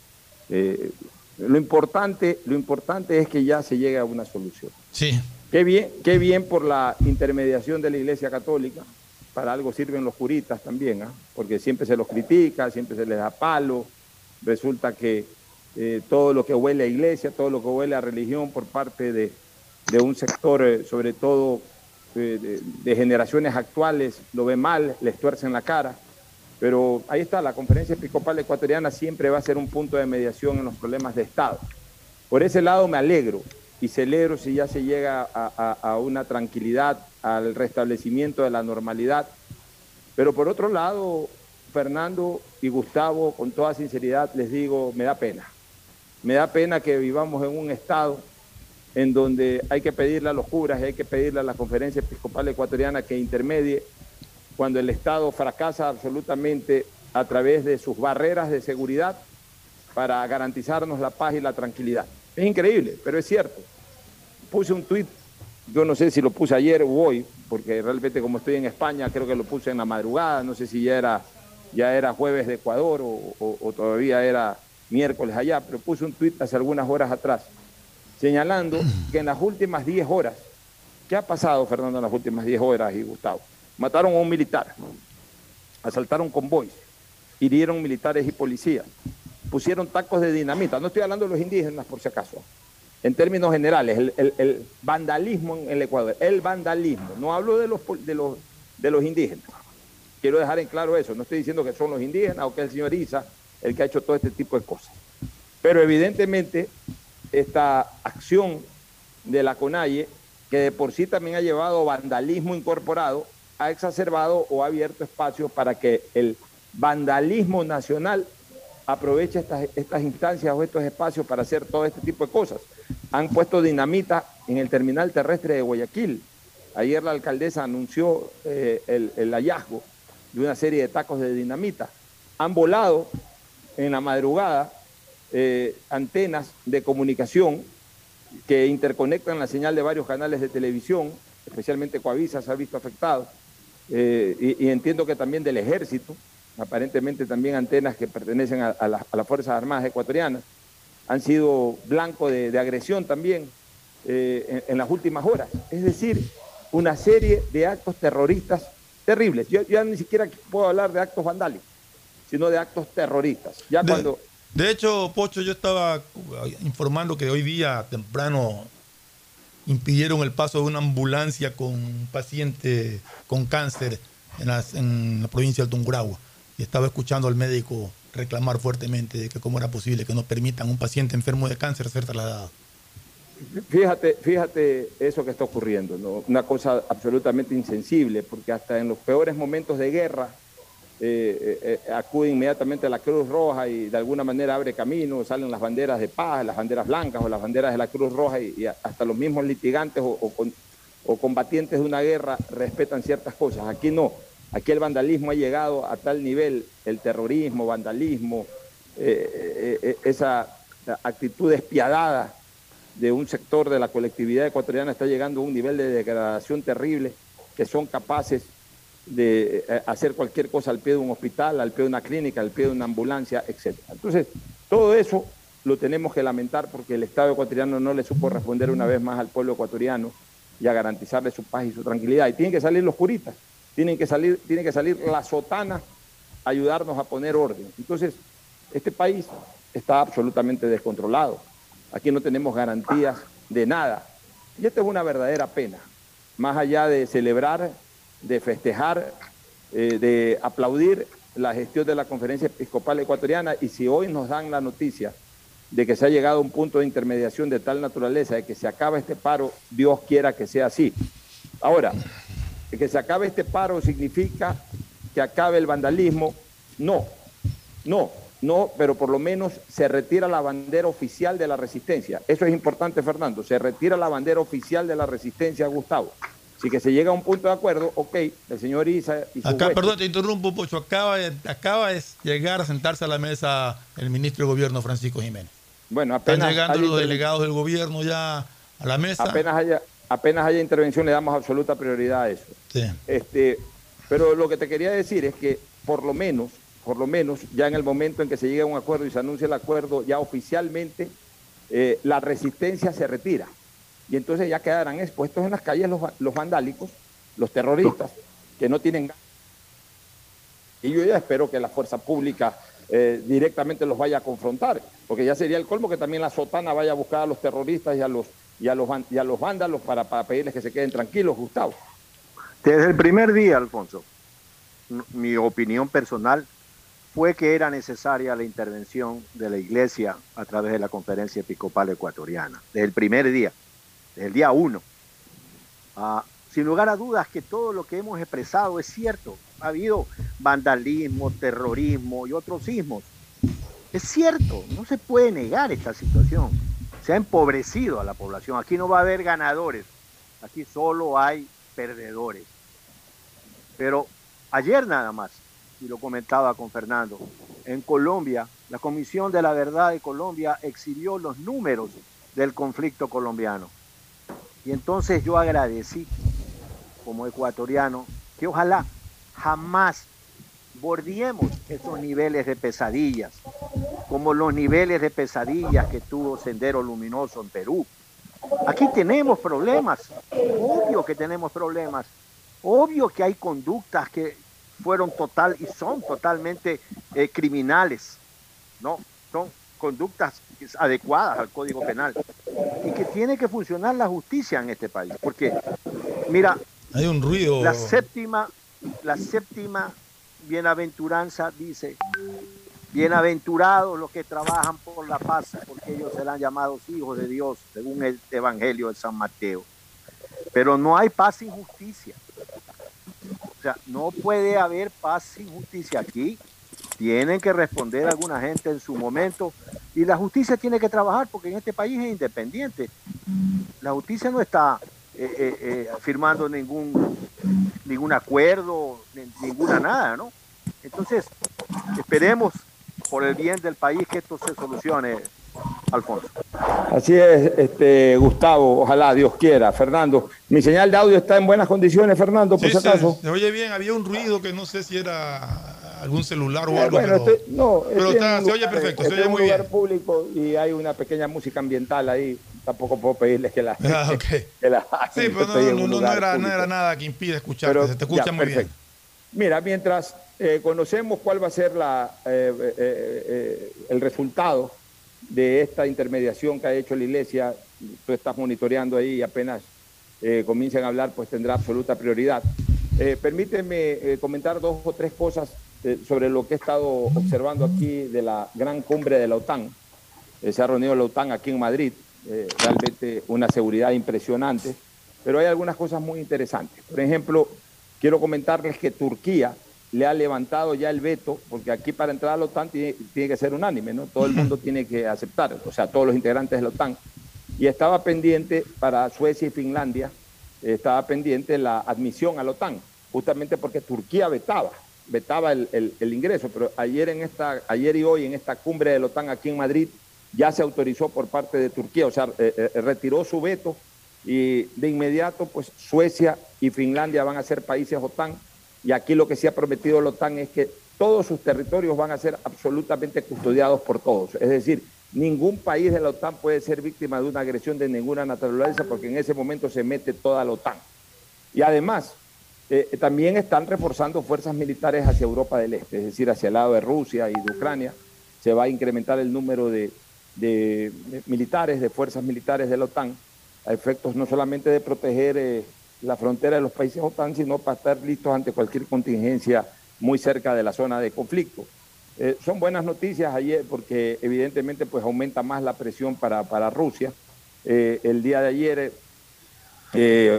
Eh, lo importante, lo importante es que ya se llegue a una solución. Sí. Qué bien, qué bien por la intermediación de la Iglesia Católica. Para algo sirven los curitas también, ¿ah? porque siempre se los critica, siempre se les da palo. Resulta que eh, todo lo que huele a iglesia, todo lo que huele a religión por parte de, un sector, eh, sobre todo eh, de, generaciones actuales, lo ve mal, les tuercen la cara. Pero ahí está, la conferencia episcopal ecuatoriana siempre va a ser un punto de mediación en los problemas de Estado. Por ese lado me alegro y celebro si ya se llega a, una tranquilidad, al restablecimiento de la normalidad. Pero por otro lado, Fernando y Gustavo, con toda sinceridad les digo, me da pena. Me da pena que vivamos en un estado en donde hay que pedirle a los curas hay que pedirle a la conferencia episcopal ecuatoriana que intermedie cuando el Estado fracasa absolutamente a través de sus barreras de seguridad para garantizarnos la paz y la tranquilidad. Es increíble, pero es cierto. Puse un tuit, yo no sé si lo puse ayer o hoy, porque realmente como estoy en España, creo que lo puse en la madrugada, no sé si ya era, ya era jueves de Ecuador o, todavía era miércoles allá, pero puse un tuit hace algunas horas atrás, señalando que en las últimas 10 horas, ¿qué ha pasado, Fernando, en las últimas 10 horas y Gustavo? Mataron a un militar, asaltaron convoys, hirieron militares y policías, pusieron tacos de dinamita. No estoy hablando de los indígenas, por si acaso. En términos generales, el, vandalismo en el Ecuador, el vandalismo. No hablo de los, de, los, de los indígenas. Quiero dejar en claro eso. No estoy diciendo que son los indígenas o que el señor Isa el que ha hecho todo este tipo de cosas. Pero evidentemente esta acción de la CONAIE, que de por sí también ha llevado vandalismo incorporado, ha exacerbado o ha abierto espacios para que el vandalismo nacional aproveche estas, estas instancias o estos espacios para hacer todo este tipo de cosas. Han puesto dinamita en el terminal terrestre de Guayaquil. Ayer la alcaldesa anunció eh, el, hallazgo de una serie de tacos de dinamita. Han volado en la madrugada eh, antenas de comunicación que interconectan la señal de varios canales de televisión, especialmente Coavisa se ha visto afectado. Eh, y, entiendo que también del ejército, aparentemente también antenas que pertenecen a, las Fuerzas Armadas ecuatorianas, han sido blanco de, agresión también eh, en, las últimas horas. Es decir, una serie de actos terroristas terribles. Yo ya ni siquiera puedo hablar de actos vandálicos, sino de actos terroristas. Ya de, cuando... de hecho, Pocho, yo estaba informando que hoy día temprano impidieron el paso de una ambulancia con un paciente con cáncer en la, en la provincia del Tungurahua. Estaba escuchando al médico reclamar fuertemente de que cómo era posible que no permitan a un paciente enfermo de cáncer ser trasladado. Fíjate, fíjate eso que está ocurriendo, una cosa absolutamente insensible, porque hasta en los peores momentos de guerra eh, eh, eh, acude inmediatamente a la Cruz Roja y de alguna manera abre camino, salen las banderas de paz, las banderas blancas o las banderas de la Cruz Roja y, hasta los mismos litigantes o, combatientes de una guerra respetan ciertas cosas. Aquí no, aquí el vandalismo ha llegado a tal nivel, el terrorismo, vandalismo, esa actitud despiadada de un sector de la colectividad ecuatoriana está llegando a un nivel de degradación terrible que son capaces de eh, hacer cualquier cosa al pie de un hospital, al pie de una clínica, al pie de una ambulancia, etc. Entonces, todo eso lo tenemos que lamentar porque el Estado ecuatoriano no le supo responder una vez más al pueblo ecuatoriano y a garantizarle su paz y su tranquilidad. Y tienen que salir los curitas, tienen que salir, tiene que salir la sotana ayudarnos a poner orden. Entonces, este país está absolutamente descontrolado. Aquí no tenemos garantías de nada. Y esta es una verdadera pena. Más allá de celebrar, de festejar, eh, de aplaudir la gestión de la Conferencia Episcopal Ecuatoriana y si hoy nos dan la noticia de que se ha llegado a un punto de intermediación de tal naturaleza, de que se acaba este paro, Dios quiera que sea así. Ahora, que se acabe este paro significa que acabe el vandalismo. No, no, no, pero por lo menos se retira la bandera oficial de la resistencia. Eso es importante, Fernando. Se retira la bandera oficial de la resistencia, Gustavo. Si que se llega a un punto de acuerdo, ok, el señor Isa y Acá, perdón, te interrumpo, Pocho. Acaba de, acaba de llegar a sentarse a la mesa el ministro de Gobierno, Francisco Jiménez. Bueno, apenas. Están llegando los delegados del gobierno ya a la mesa. Apenas haya, apenas haya intervención, le damos absoluta prioridad a eso. Este, pero lo que te quería decir es que, por lo menos, por lo menos, ya en el momento en que se llegue a un acuerdo y se anuncia el acuerdo, ya oficialmente eh, la resistencia se retira. Y entonces ya quedarán expuestos en las calles los, vandálicos, los terroristas, que no tienen... Y yo ya espero que la fuerza pública eh, directamente los vaya a confrontar, porque ya sería el colmo que también la sotana vaya a buscar a los terroristas y a los, y a los, y a los vándalos para, para pedirles que se queden tranquilos, Gustavo. Desde el primer día, Alfonso, mi opinión personal fue que era necesaria la intervención de la Iglesia a través de la Conferencia Episcopal Ecuatoriana, desde el primer día desde el día uno. Ah, sin lugar a dudas que todo lo que hemos expresado es cierto. Ha habido vandalismo, terrorismo y otros sismos. Es cierto, no se puede negar esta situación. Se ha empobrecido a la población. Aquí no va a haber ganadores, aquí solo hay perdedores. Pero ayer nada más, y lo comentaba con Fernando, en Colombia, la Comisión de la Verdad de Colombia exhibió los números del conflicto colombiano. Y entonces yo agradecí como ecuatoriano que ojalá jamás bordiemos esos niveles de pesadillas, como los niveles de pesadillas que tuvo Sendero Luminoso en Perú. Aquí tenemos problemas, obvio que tenemos problemas, obvio que hay conductas que fueron total y son totalmente eh, criminales, ¿no? Son conductas adecuadas al Código Penal y que tiene que funcionar la justicia en este país. Porque, mira, hay un ruido. La séptima, la séptima bienaventuranza dice, bienaventurados los que trabajan por la paz, porque ellos serán llamados hijos de Dios, según el Evangelio de San Mateo. Pero no hay paz sin justicia. O sea, no puede haber paz sin justicia aquí tienen que responder alguna gente en su momento y la justicia tiene que trabajar porque en este país es independiente. La justicia no está eh, eh, eh, firmando ningún, ningún acuerdo, ninguna nada, ¿no? Entonces, esperemos por el bien del país que esto se solucione, Alfonso. Así es, este, Gustavo, ojalá Dios quiera. Fernando, mi señal de audio está en buenas condiciones, Fernando, por si acaso. se oye bien, había un ruido que no sé si era algún celular o algo. pero, no, pero se oye perfecto, se oye muy bien. público y hay una pequeña música ambiental ahí. Tampoco puedo pedirles que la. Ah, okay. sí, pero no, no, no, era, no, era, nada que impide escuchar, se te escucha muy bien. Mira, mientras eh, conocemos cuál va a ser eh, eh, el resultado de esta intermediación que ha hecho la Iglesia, tú estás monitoreando ahí y apenas comiencen a hablar, pues tendrá absoluta prioridad. permíteme comentar dos o tres cosas sobre lo que he estado observando aquí de la gran cumbre de la OTAN. Se ha reunido la OTAN aquí en Madrid, realmente una seguridad impresionante, pero hay algunas cosas muy interesantes. Por ejemplo, quiero comentarles que Turquía le ha levantado ya el veto, porque aquí para entrar a la OTAN tiene, tiene que ser unánime, ¿no? Todo el mundo tiene que aceptar, o sea, todos los integrantes de la OTAN. Y estaba pendiente para Suecia y Finlandia, estaba pendiente la admisión a la OTAN, justamente porque Turquía vetaba vetaba el, ingreso, pero ayer, en esta, ayer y hoy en esta cumbre de la OTAN aquí en Madrid ya se autorizó por parte de Turquía, o sea, eh, eh, retiró su veto y de inmediato pues Suecia y Finlandia van a ser países OTAN y aquí lo que se ha prometido la OTAN es que todos sus territorios van a ser absolutamente custodiados por todos, es decir, ningún país de la OTAN puede ser víctima de una agresión de ninguna naturaleza porque en ese momento se mete toda la OTAN. Y además, eh, también están reforzando fuerzas militares hacia Europa del Este, es decir, hacia el lado de Rusia y de Ucrania. Se va a incrementar el número de, militares, de fuerzas militares de la OTAN, a efectos no solamente de proteger eh, la frontera de los países OTAN, sino para estar listos ante cualquier contingencia muy cerca de la zona de conflicto. Eh, son buenas noticias ayer porque evidentemente pues aumenta más la presión para, para Rusia. el día de ayer,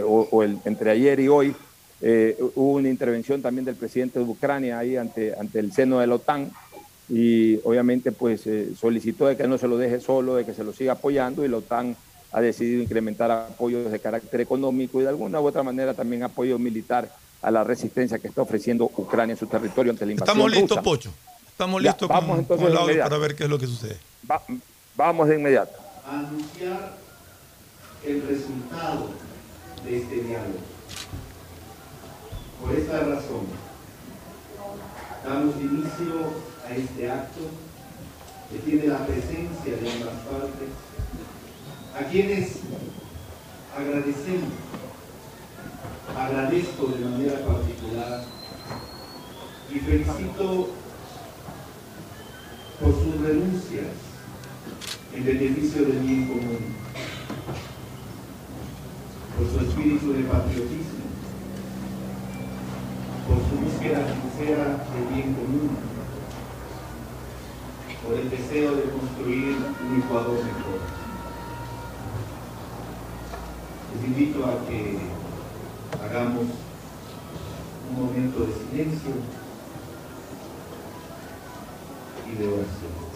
o, o el, entre ayer y hoy, eh, hubo una intervención también del presidente de Ucrania ahí ante, ante el seno de la OTAN y obviamente pues eh, solicitó de que no se lo deje solo, de que se lo siga apoyando y la OTAN ha decidido incrementar apoyos de carácter económico y de alguna u otra manera también apoyo militar a la resistencia que está ofreciendo Ucrania en su territorio ante la invasión Estamos listos, Pocho. Estamos listos vamos con, el audio para ver qué es lo que sucede. vamos de inmediato. anunciar el resultado de este diálogo por esta razón, damos inicio a este acto que tiene la presencia de ambas partes, a quienes agradecemos, agradezco de manera particular y felicito por sus renuncias en beneficio del bien común, por su espíritu de patriotismo por su búsqueda sincera de bien común, por el deseo de construir un Ecuador mejor. Les invito a que hagamos un momento de silencio y de oración.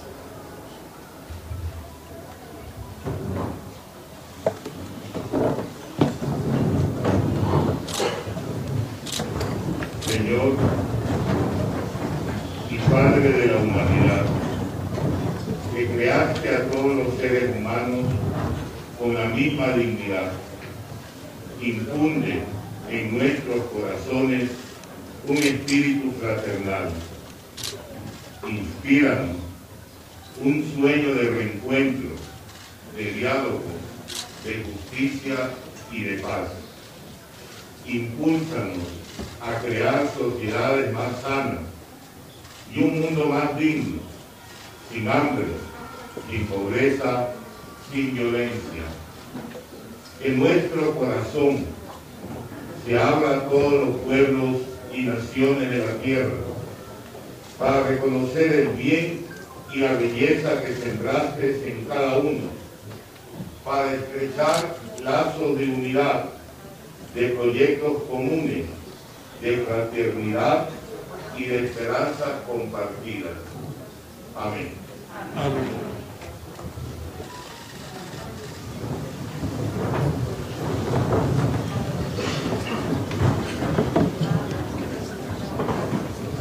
y Padre de la humanidad, que creaste a todos los seres humanos con la misma dignidad, infunde en nuestros corazones un espíritu fraternal. Inspíranos un sueño de reencuentro, de diálogo, de justicia y de paz. Impúlsanos a crear sociedades más sanas y un mundo más digno, sin hambre, sin pobreza, sin violencia. En nuestro corazón se abra a todos los pueblos y naciones de la tierra para reconocer el bien y la belleza que sembraste en cada uno, para estrechar lazos de unidad, de proyectos comunes de fraternidad y de esperanza compartida. Amén. Amén.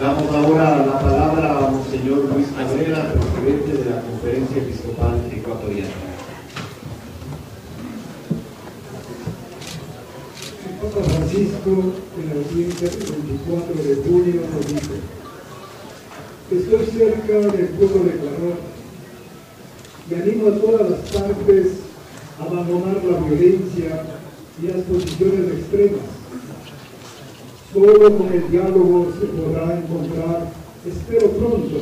Damos ahora la palabra a Monseñor Luis Cabrera, presidente de la Conferencia Episcopal Ecuatoriana. Papa Francisco en la audiencia del 24 de junio nos dice, estoy cerca de Ecuador y animo a todas las partes a abandonar la violencia y las posiciones extremas. Solo con el diálogo se podrá encontrar, espero pronto,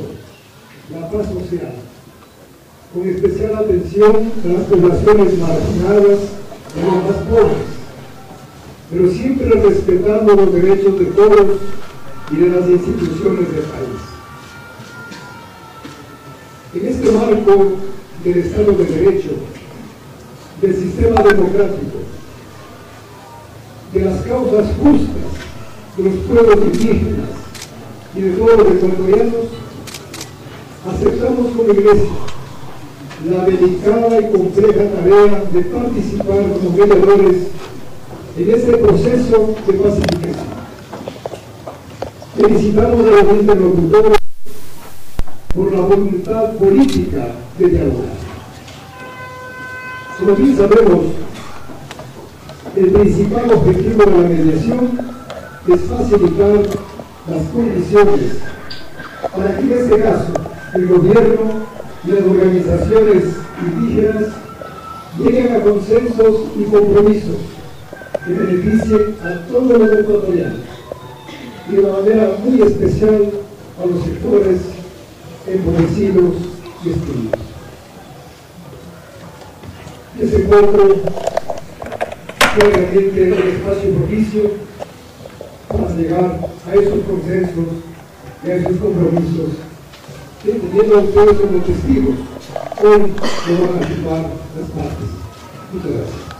la paz social, con especial atención a las poblaciones marginadas y los más pobres pero siempre respetando los derechos de todos y de las instituciones del país. En este marco del Estado de Derecho, del sistema democrático, de las causas justas de los pueblos indígenas y de todos los ecuatorianos, aceptamos como Iglesia la delicada y compleja tarea de participar como mediadores en este proceso de pacificación. Felicitamos a los interlocutores por la voluntad política de dialogar. Como bien sabemos, el principal objetivo de la mediación es facilitar las condiciones para que en este caso el gobierno y las organizaciones indígenas lleguen a consensos y compromisos que beneficie a todos los ecuatorianos, y de una manera muy especial a los sectores empobrecidos y excluidos. Ese encuentro fue realmente un espacio propicio para llegar a esos consensos y a esos compromisos que teniendo a ustedes como testigos, hoy lo van a firmar las partes. Muchas gracias.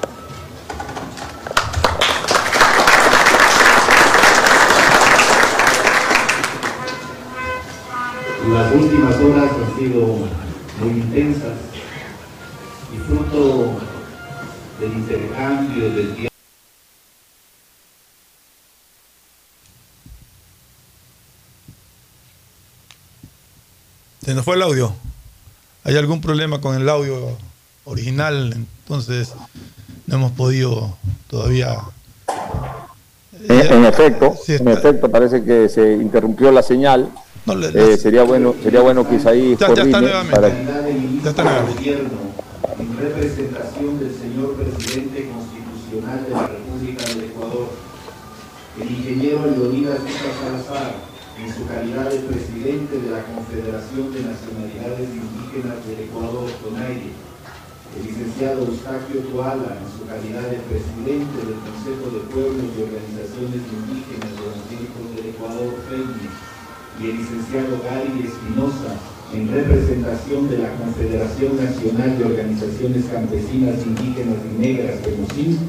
Las últimas horas han sido muy intensas y fruto del intercambio del tiempo. Se nos fue el audio. ¿Hay algún problema con el audio original? Entonces no hemos podido todavía. En, efecto, en efecto parece que se interrumpió la señal. Eh, sería bueno, sería bueno que Isaí ya, ya está Para... Ya está gobierno, en representación del señor presidente constitucional de la República del Ecuador, el ingeniero Leonidas Salazar, en su calidad de presidente de la Confederación de Nacionalidades Indígenas del Ecuador, CONAIRE, el licenciado Eustaquio Toala, en su calidad de presidente del Consejo de Pueblos y Organizaciones Indígenas de los del Ecuador, FEMI, y el licenciado Gary Espinosa, en representación de la Confederación Nacional de Organizaciones Campesinas Indígenas y Negras, FEMOSIN,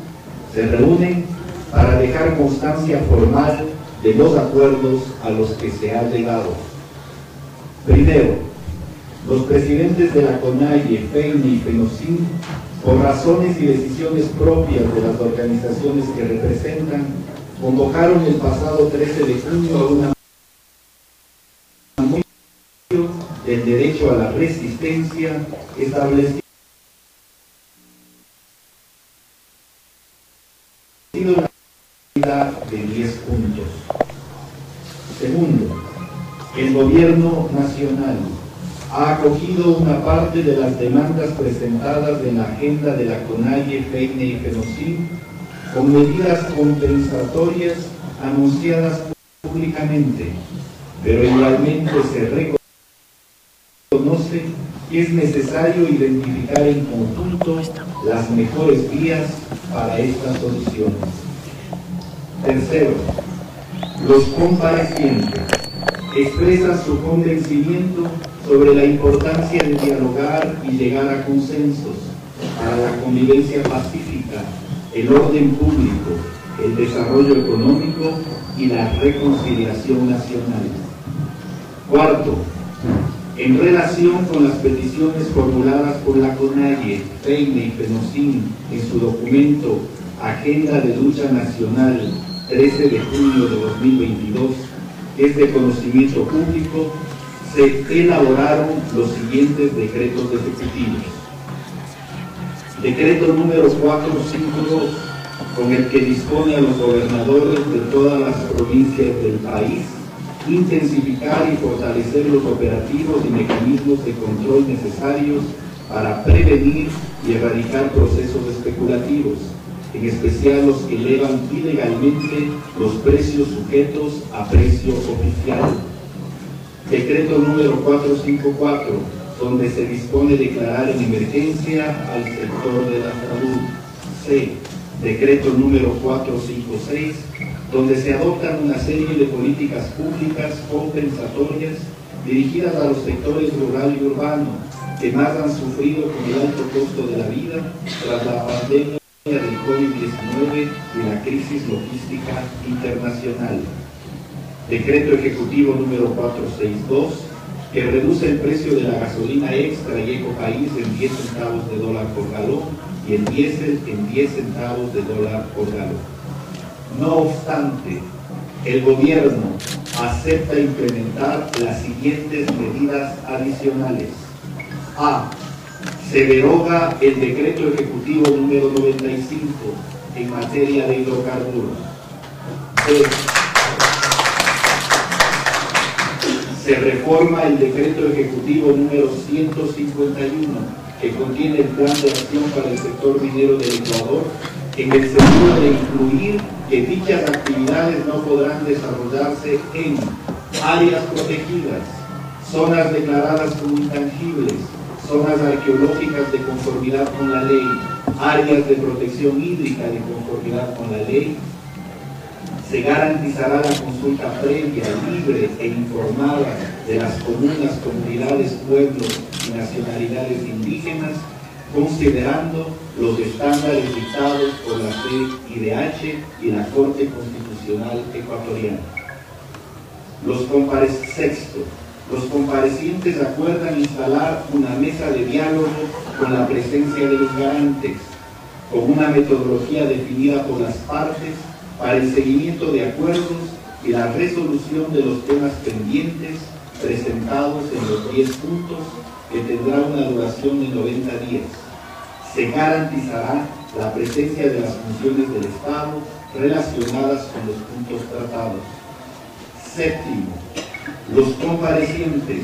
se reúnen para dejar constancia formal de los acuerdos a los que se ha llegado. Primero, los presidentes de la CONAIE, FEINE y FENOCIN, por razones y decisiones propias de las organizaciones que representan, convocaron el pasado 13 de junio a una del derecho a la resistencia establecido de 10 puntos. Segundo, el gobierno nacional ha acogido una parte de las demandas presentadas en la agenda de la CONAIE, FEINE y FENOCIN con medidas compensatorias anunciadas públicamente, pero igualmente se reconoce que es necesario identificar en conjunto las mejores vías para estas soluciones. Tercero, los comparecientes expresan su convencimiento sobre la importancia de dialogar y llegar a consensos para la convivencia pacífica, el orden público, el desarrollo económico y la reconciliación nacional. Cuarto, en relación con las peticiones formuladas por la CONAIE, FEINE y FENOCIN en su documento Agenda de Lucha Nacional 13 de junio de 2022, es de conocimiento público, se elaboraron los siguientes decretos ejecutivos. Decreto número 452, con el que dispone a los gobernadores de todas las provincias del país intensificar y fortalecer los operativos y mecanismos de control necesarios para prevenir y erradicar procesos especulativos en especial los que elevan ilegalmente los precios sujetos a precio oficial. Decreto número 454, donde se dispone declarar en emergencia al sector de la salud. C. Decreto número 456, donde se adoptan una serie de políticas públicas compensatorias dirigidas a los sectores rural y urbano que más han sufrido con el alto costo de la vida tras la pandemia del COVID-19 y la crisis logística internacional. Decreto Ejecutivo número 462, que reduce el precio de la gasolina extra y ecopaís en 10 centavos de dólar por galón y el diésel en 10 centavos de dólar por galón. No obstante, el gobierno acepta implementar las siguientes medidas adicionales. A se deroga el decreto ejecutivo número 95 en materia de hidrocarburos. Se reforma el decreto ejecutivo número 151 que contiene el plan de acción para el sector minero del Ecuador en el sentido de incluir que dichas actividades no podrán desarrollarse en áreas protegidas, zonas declaradas como intangibles, zonas arqueológicas de conformidad con la ley, áreas de protección hídrica de conformidad con la ley, se garantizará la consulta previa, libre e informada de las comunas, comunidades, pueblos y nacionalidades indígenas, considerando los estándares dictados por la CIDH y la Corte Constitucional Ecuatoriana. Los sexto, los comparecientes acuerdan instalar una mesa de diálogo con la presencia de los garantes, con una metodología definida por las partes para el seguimiento de acuerdos y la resolución de los temas pendientes presentados en los 10 puntos que tendrá una duración de 90 días. Se garantizará la presencia de las funciones del Estado relacionadas con los puntos tratados. Séptimo, los comparecientes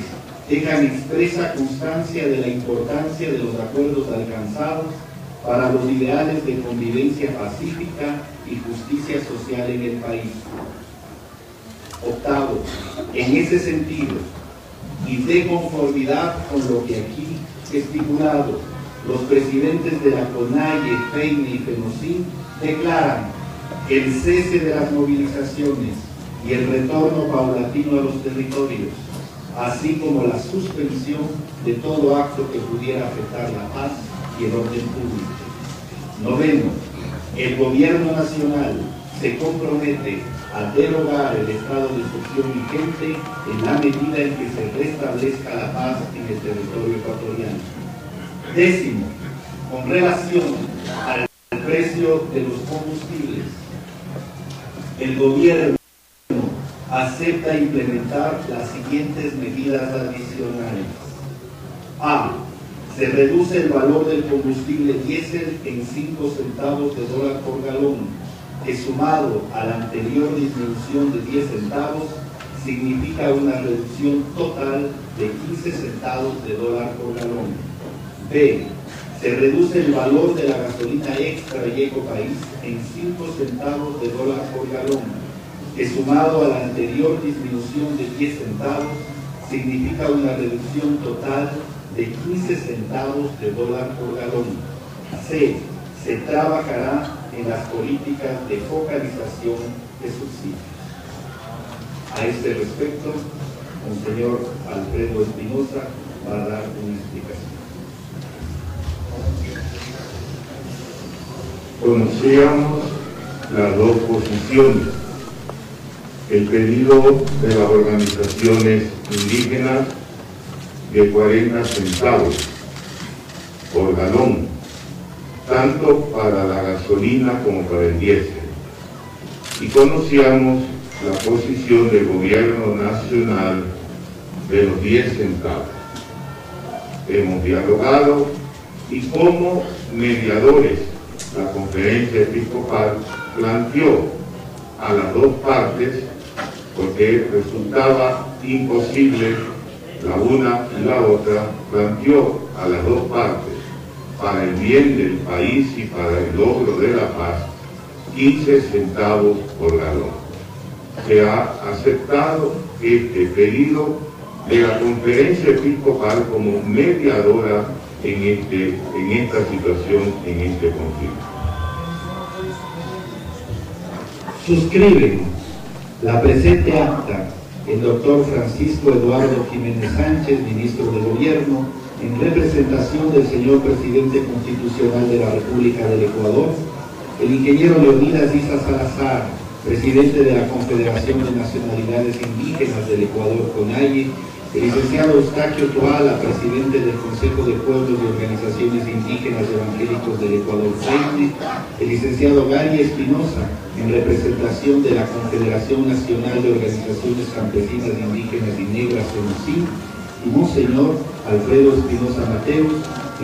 dejan expresa constancia de la importancia de los acuerdos alcanzados para los ideales de convivencia pacífica y justicia social en el país. Octavo, en ese sentido, y de conformidad con lo que aquí estipulado, los presidentes de la CONAIE, FEINE y FENOCIN declaran el cese de las movilizaciones y el retorno paulatino a los territorios, así como la suspensión de todo acto que pudiera afectar la paz y el orden público. Noveno, el gobierno nacional se compromete a derogar el estado de excepción vigente en la medida en que se restablezca la paz en el territorio ecuatoriano. Décimo, con relación al precio de los combustibles, el gobierno acepta implementar las siguientes medidas adicionales. A se reduce el valor del combustible diésel en 5 centavos de dólar por galón, que sumado a la anterior disminución de 10 centavos, significa una reducción total de 15 centavos de dólar por galón. B. Se reduce el valor de la gasolina extra y ecopaís en 5 centavos de dólar por galón, que sumado a la anterior disminución de 10 centavos, significa una reducción total de 15 centavos de dólar por galón. C. Se trabajará en las políticas de focalización de subsidios. A este respecto, Monseñor Alfredo Espinosa va a dar una explicación. Conocíamos las dos posiciones. El pedido de las organizaciones indígenas de 40 centavos por galón, tanto para la gasolina como para el diésel. Y conocíamos la posición del gobierno nacional de los 10 centavos. Hemos dialogado y como mediadores la conferencia episcopal planteó a las dos partes porque resultaba imposible la una y la otra, planteó a las dos partes, para el bien del país y para el logro de la paz, 15 centavos por galón. Se ha aceptado este pedido de la conferencia episcopal como mediadora en, este, en esta situación, en este conflicto. Suscriben la presente acta el doctor Francisco Eduardo Jiménez Sánchez, ministro de Gobierno, en representación del señor presidente constitucional de la República del Ecuador, el ingeniero Leonidas Isa Salazar, presidente de la Confederación de Nacionalidades Indígenas del Ecuador, CONAIE, el licenciado Eustaquio Toala, presidente del Consejo de Pueblos y Organizaciones Indígenas Evangélicos del Ecuador, el licenciado Gary Espinosa, en representación de la Confederación Nacional de Organizaciones Campesinas Indígenas y Negras, CENOCIN, y Monseñor Alfredo Espinosa Mateus,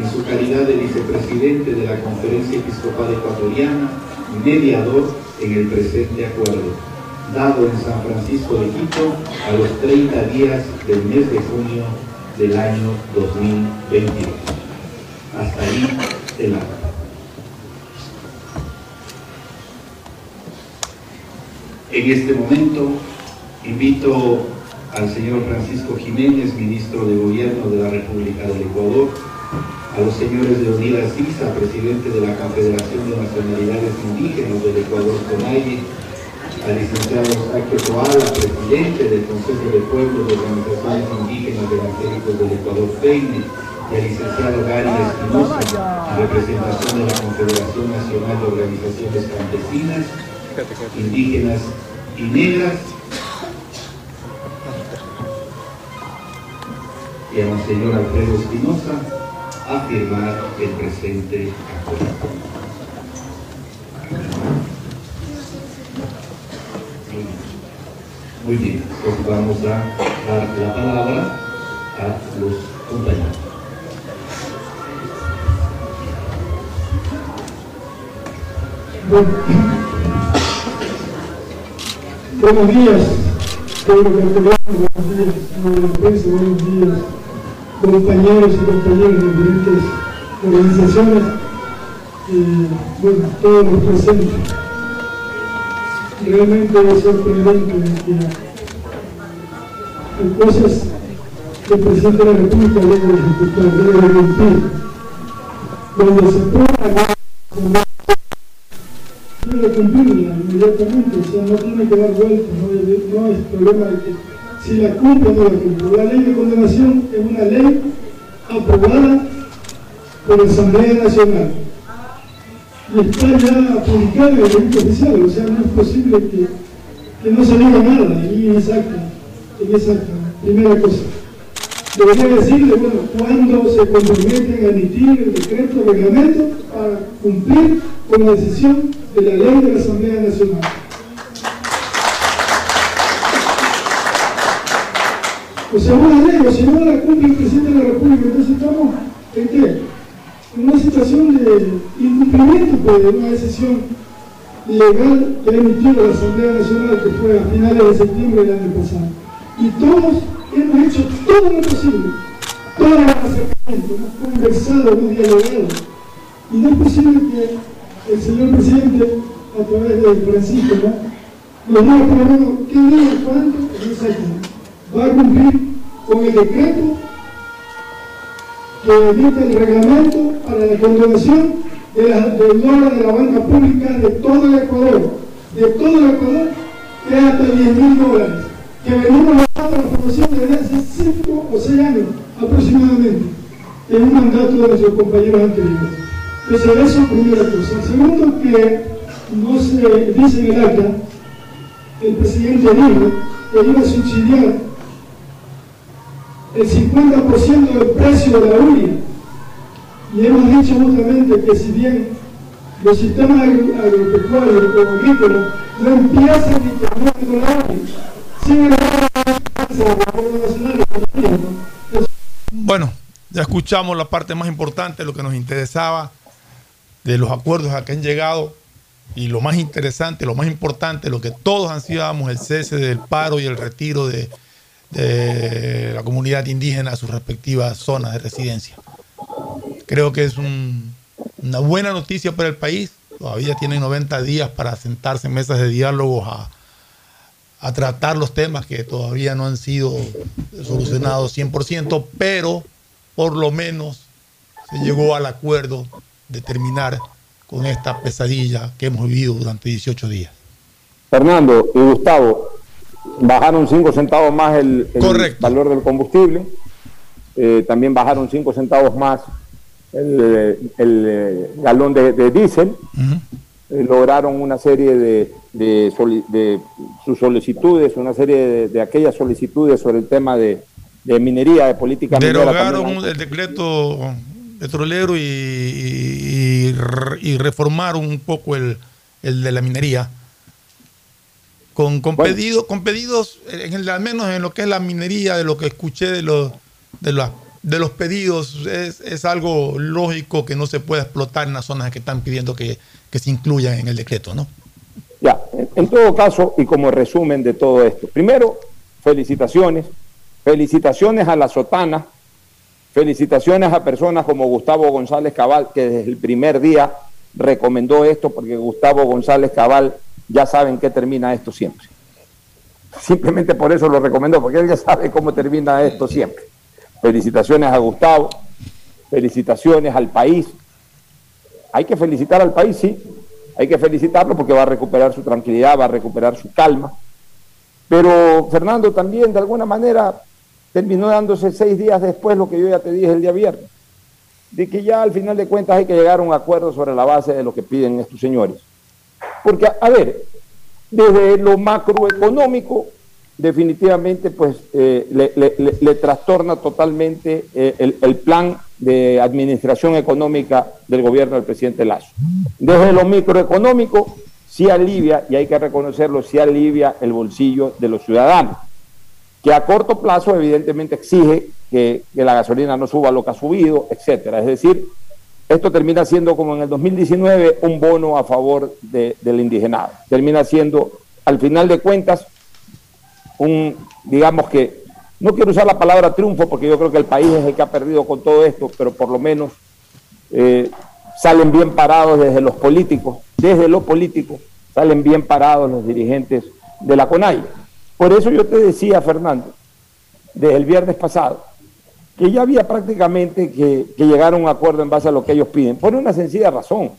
en su calidad de vicepresidente de la Conferencia Episcopal Ecuatoriana y mediador en el presente acuerdo dado en San Francisco de Quito a los 30 días del mes de junio del año 2022. Hasta ahí el acto. En este momento invito al señor Francisco Jiménez, ministro de Gobierno de la República del Ecuador, a los señores de Unida Sisa, presidente de la Confederación de Nacionalidades Indígenas del Ecuador, CONAIE, al licenciado Saque Toala, presidente del Consejo de Pueblos de Organizaciones Indígenas Evangélicos del Ecuador, FEINE, y al licenciado Gary Espinosa, en representación de la Confederación Nacional de Organizaciones Campesinas, Indígenas y Negras, y a Monseñor Alfredo Espinosa a firmar el presente acuerdo. Muy bien, pues vamos a dar la palabra a los compañeros. buenos días, buenos días, buenos días, compañeros y compañeras de diferentes organizaciones. Y bueno, todos los presentes. Realmente es sorprendente que que el presidente de la República debe ejecutar, debe cumplir, donde se pueda debe cumplirla inmediatamente, o sea, no tiene que dar vueltas, no, no es problema de que si la cumple o no la cumple. La ley de condenación es una ley aprobada por la Asamblea Nacional está ya el registro oficial, o sea, no es posible que, que no se diga nada en esa acta, en esa primera cosa. Debería decirle, bueno, cuándo se comprometen a emitir el decreto, reglamento para cumplir con la decisión de la ley de la Asamblea Nacional. O sea, una ley, o si no la cumple el presidente de la República, entonces estamos en qué? Una situación de incumplimiento pues, de una decisión legal que ha emitido la Asamblea Nacional, que fue a finales de septiembre del año pasado. Y todos hemos hecho todo lo posible, todo el acercamiento, hemos conversado, hemos dialogado. Y no es posible que el señor presidente, a través de Francisco, ¿no? nos diga por lo menos qué día, cuánto, exactamente va a cumplir con el decreto que emite el reglamento para la condonación de la, del dólar de la banca pública de todo el Ecuador, de todo el Ecuador, que es hasta 10 mil dólares, que venimos a la promoción desde hace 5 o 6 años aproximadamente, en un mandato de nuestros compañeros anteriores. Entonces, eso es primera cosa. Segundo, que no se dice en el acta, el presidente dijo que iba a subsidiar el 50% del precio de la uria. Y hemos dicho justamente que si bien los sistemas agropecuarios o agrícolas no empiezan ni terminan con la uria, bueno, ya escuchamos la parte más importante, lo que nos interesaba de los acuerdos a que han llegado y lo más interesante, lo más importante, lo que todos ansiábamos, el cese del paro y el retiro de, de la comunidad indígena a sus respectivas zonas de residencia. Creo que es una buena noticia para el país. Todavía tienen 90 días para sentarse en mesas de diálogo a, a tratar los temas que todavía no han sido solucionados 100%, pero por lo menos se llegó al acuerdo de terminar con esta pesadilla que hemos vivido durante 18 días. Fernando y Gustavo, bajaron 5 centavos más el, valor del combustible, eh, también bajaron 5 centavos más el, el, galón de, diésel, eh, lograron una serie de, de, sus solicitudes, una serie de, aquellas solicitudes sobre el tema de, minería, de política Derogaron el decreto petrolero y, y, y, reformaron un poco el, el de la minería con, con, con pedidos, en al menos en lo que es la minería, de lo que escuché de los, de de los pedidos, es, algo lógico que no se pueda explotar en las zonas que están pidiendo que, se incluyan en el decreto, ¿no? Ya, en, todo caso, y como resumen de todo esto, primero, felicitaciones, felicitaciones a la sotana, felicitaciones a personas como Gustavo González Cabal, que desde el primer día recomendó esto, porque Gustavo González Cabal ya saben qué termina esto siempre. Simplemente por eso lo recomiendo, porque él ya sabe cómo termina esto siempre. Felicitaciones a Gustavo, felicitaciones al país. Hay que felicitar al país, sí, hay que felicitarlo porque va a recuperar su tranquilidad, va a recuperar su calma. Pero Fernando también, de alguna manera, terminó dándose seis días después lo que yo ya te dije el día viernes, de que ya al final de cuentas hay que llegar a un acuerdo sobre la base de lo que piden estos señores. Porque, a ver, desde lo macroeconómico, definitivamente pues eh, le, trastorna totalmente eh, el, plan de administración económica del gobierno del presidente Lazo. Desde lo microeconómico, sí alivia, y hay que reconocerlo, sí alivia el bolsillo de los ciudadanos, que a corto plazo evidentemente exige que, la gasolina no suba lo que ha subido, etcétera. Es decir, esto termina siendo como en el 2019 un bono a favor de, del indigenado. Termina siendo, al final de cuentas, un, digamos que, no quiero usar la palabra triunfo porque yo creo que el país es el que ha perdido con todo esto, pero por lo menos eh, salen bien parados desde los políticos, desde los políticos salen bien parados los dirigentes de la CONAI. Por eso yo te decía, Fernando, desde el viernes pasado, que ya había prácticamente que, llegar a un acuerdo en base a lo que ellos piden, por una sencilla razón.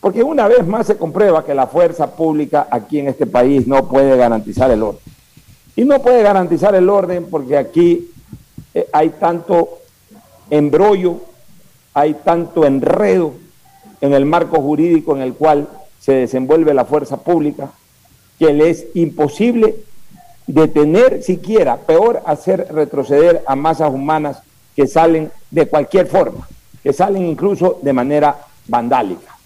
Porque una vez más se comprueba que la fuerza pública aquí en este país no puede garantizar el orden. Y no puede garantizar el orden porque aquí eh, hay tanto embrollo, hay tanto enredo en el marco jurídico en el cual se desenvuelve la fuerza pública que le es imposible detener siquiera, peor hacer retroceder a masas humanas que salen de cualquier forma, que salen incluso de manera vandálica.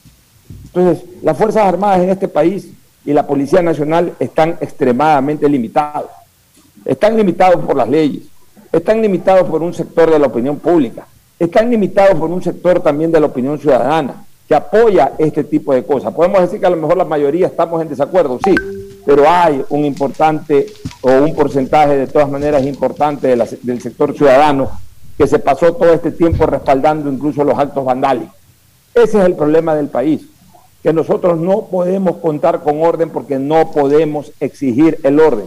Entonces, las Fuerzas Armadas en este país y la Policía Nacional están extremadamente limitados. Están limitados por las leyes, están limitados por un sector de la opinión pública, están limitados por un sector también de la opinión ciudadana que apoya este tipo de cosas. Podemos decir que a lo mejor la mayoría estamos en desacuerdo, sí, pero hay un importante o un porcentaje de todas maneras importante del sector ciudadano que se pasó todo este tiempo respaldando incluso los actos vandálicos. Ese es el problema del país, que nosotros no podemos contar con orden porque no podemos exigir el orden,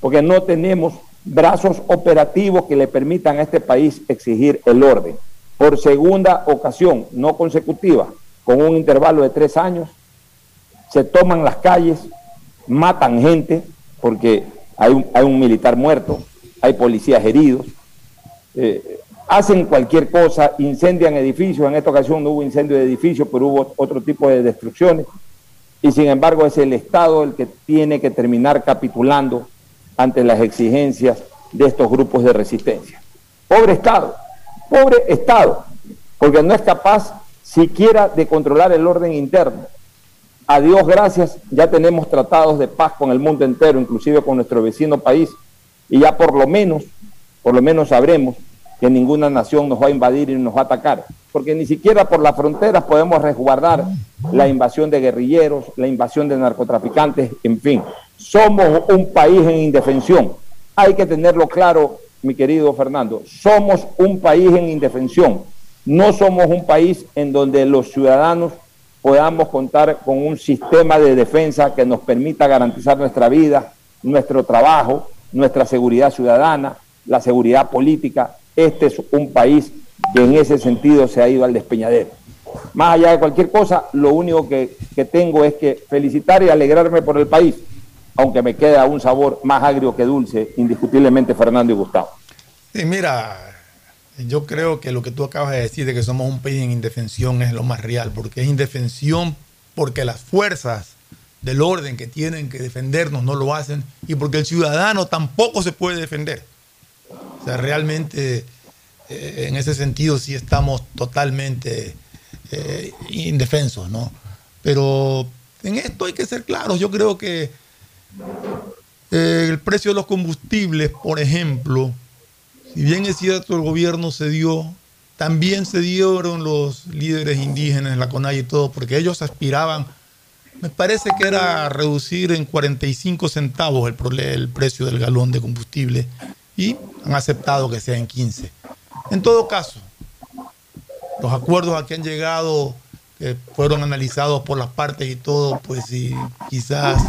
porque no tenemos brazos operativos que le permitan a este país exigir el orden. Por segunda ocasión, no consecutiva, con un intervalo de tres años, se toman las calles, matan gente, porque hay un, hay un militar muerto, hay policías heridos, eh, hacen cualquier cosa, incendian edificios, en esta ocasión no hubo incendio de edificios, pero hubo otro tipo de destrucciones, y sin embargo es el Estado el que tiene que terminar capitulando ante las exigencias de estos grupos de resistencia. Pobre Estado, pobre Estado, porque no es capaz siquiera de controlar el orden interno. A Dios gracias, ya tenemos tratados de paz con el mundo entero, inclusive con nuestro vecino país, y ya por lo menos, por lo menos sabremos que ninguna nación nos va a invadir y nos va a atacar, porque ni siquiera por las fronteras podemos resguardar la invasión de guerrilleros, la invasión de narcotraficantes, en fin. Somos un país en indefensión. Hay que tenerlo claro, mi querido Fernando. Somos un país en indefensión. No somos un país en donde los ciudadanos podamos contar con un sistema de defensa que nos permita garantizar nuestra vida, nuestro trabajo, nuestra seguridad ciudadana, la seguridad política. Este es un país que en ese sentido se ha ido al despeñadero. Más allá de cualquier cosa, lo único que, tengo es que felicitar y alegrarme por el país, aunque me queda un sabor más agrio que dulce, indiscutiblemente Fernando y Gustavo. Sí, mira, yo creo que lo que tú acabas de decir de que somos un país en indefensión es lo más real, porque es indefensión porque las fuerzas del orden que tienen que defendernos no lo hacen y porque el ciudadano tampoco se puede defender. O sea, realmente eh, en ese sentido sí estamos totalmente eh, indefensos, ¿no? Pero en esto hay que ser claros. Yo creo que eh, el precio de los combustibles, por ejemplo, si bien es cierto el gobierno se dio, también se dieron los líderes indígenas, la CONAI y todo, porque ellos aspiraban, me parece que era reducir en 45 centavos el, el precio del galón de combustible y han aceptado que sea en 15. En todo caso, los acuerdos a que han llegado que fueron analizados por las partes y todo, pues quizás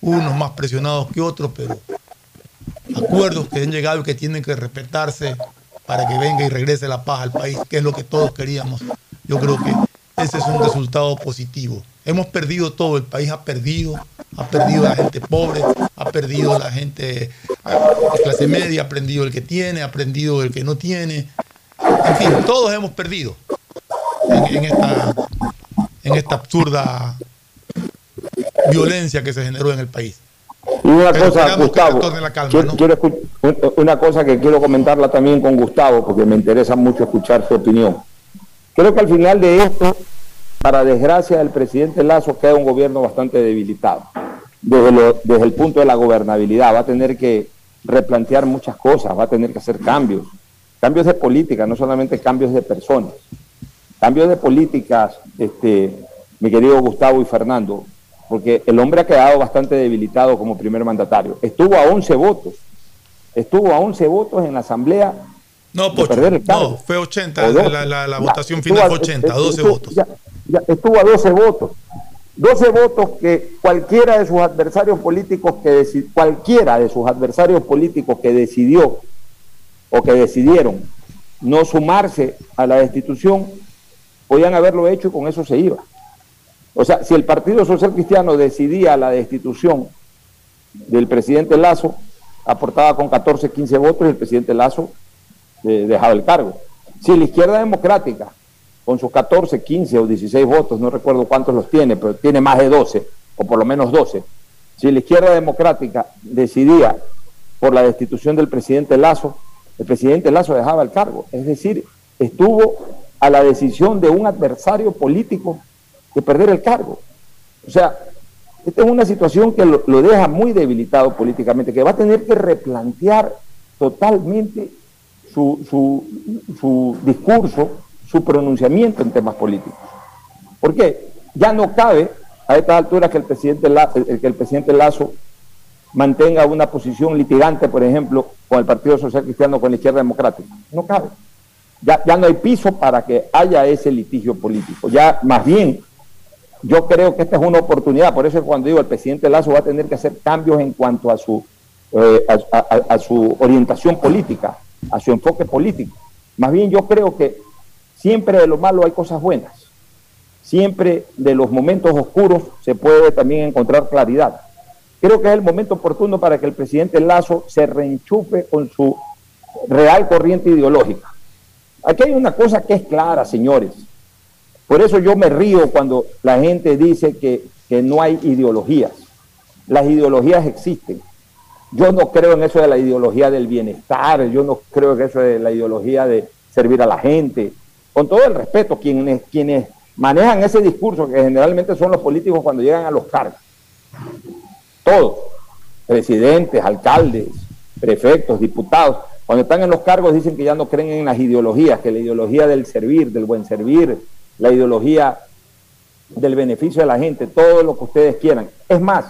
unos más presionados que otros, pero acuerdos que han llegado y que tienen que respetarse para que venga y regrese la paz al país, que es lo que todos queríamos. Yo creo que ese es un resultado positivo. Hemos perdido todo, el país ha perdido, ha perdido la gente pobre, ha perdido la gente de clase media, ha perdido el que tiene, ha perdido el que no tiene. En fin, todos hemos perdido en esta absurda violencia que se generó en el país. Y una cosa, Gustavo, una cosa que quiero comentarla también con Gustavo, porque me interesa mucho escuchar su opinión. Creo que al final de esto, para desgracia del presidente Lazo, queda un gobierno bastante debilitado. Desde, desde el punto de la gobernabilidad, va a tener que replantear muchas cosas, va a tener que hacer cambios, cambios de política, no solamente cambios de personas. Cambios de políticas, este, mi querido Gustavo y Fernando, porque el hombre ha quedado bastante debilitado como primer mandatario. Estuvo a 11 votos, estuvo a 11 votos en la Asamblea. No, Pocho, no, fue 80, la, votación final fue 80, 12 votos. estuvo a 12 votos. 12 votos que cualquiera de sus adversarios políticos que cualquiera de sus adversarios políticos que decidió o que decidieron no sumarse a la destitución podían haberlo hecho y con eso se iba. O sea, si el Partido Social Cristiano decidía la destitución del presidente Lazo, aportaba con 14, 15 votos y el presidente Lazo eh, dejaba el cargo. Si la izquierda democrática, con sus 14, 15 o 16 votos, no recuerdo cuántos los tiene, pero tiene más de 12, o por lo menos 12, si la izquierda democrática decidía por la destitución del presidente Lazo, el presidente Lazo dejaba el cargo. Es decir, estuvo a la decisión de un adversario político de perder el cargo. O sea, esta es una situación que lo, deja muy debilitado políticamente, que va a tener que replantear totalmente su, su, discurso, su pronunciamiento en temas políticos. ¿Por qué? Ya no cabe a estas alturas que el presidente, que el presidente Lazo mantenga una posición litigante, por ejemplo, con el Partido Social Cristiano, con la izquierda democrática. No cabe. Ya, ya no hay piso para que haya ese litigio político. Ya más bien, yo creo que esta es una oportunidad. Por eso cuando digo el presidente Lazo va a tener que hacer cambios en cuanto a su, eh, a, su orientación política, a su enfoque político. Más bien yo creo que siempre de lo malo hay cosas buenas. Siempre de los momentos oscuros se puede también encontrar claridad. Creo que es el momento oportuno para que el presidente Lazo se reenchufe con su real corriente ideológica. Aquí hay una cosa que es clara, señores. Por eso yo me río cuando la gente dice que, no hay ideologías. Las ideologías existen. Yo no creo en eso de la ideología del bienestar, yo no creo en eso de la ideología de servir a la gente. Con todo el respeto, quienes, quienes manejan ese discurso, que generalmente son los políticos cuando llegan a los cargos. Todos, presidentes, alcaldes, prefectos, diputados, cuando están en los cargos dicen que ya no creen en las ideologías, que la ideología del servir, del buen servir, la ideología del beneficio de la gente, todo lo que ustedes quieran. Es más,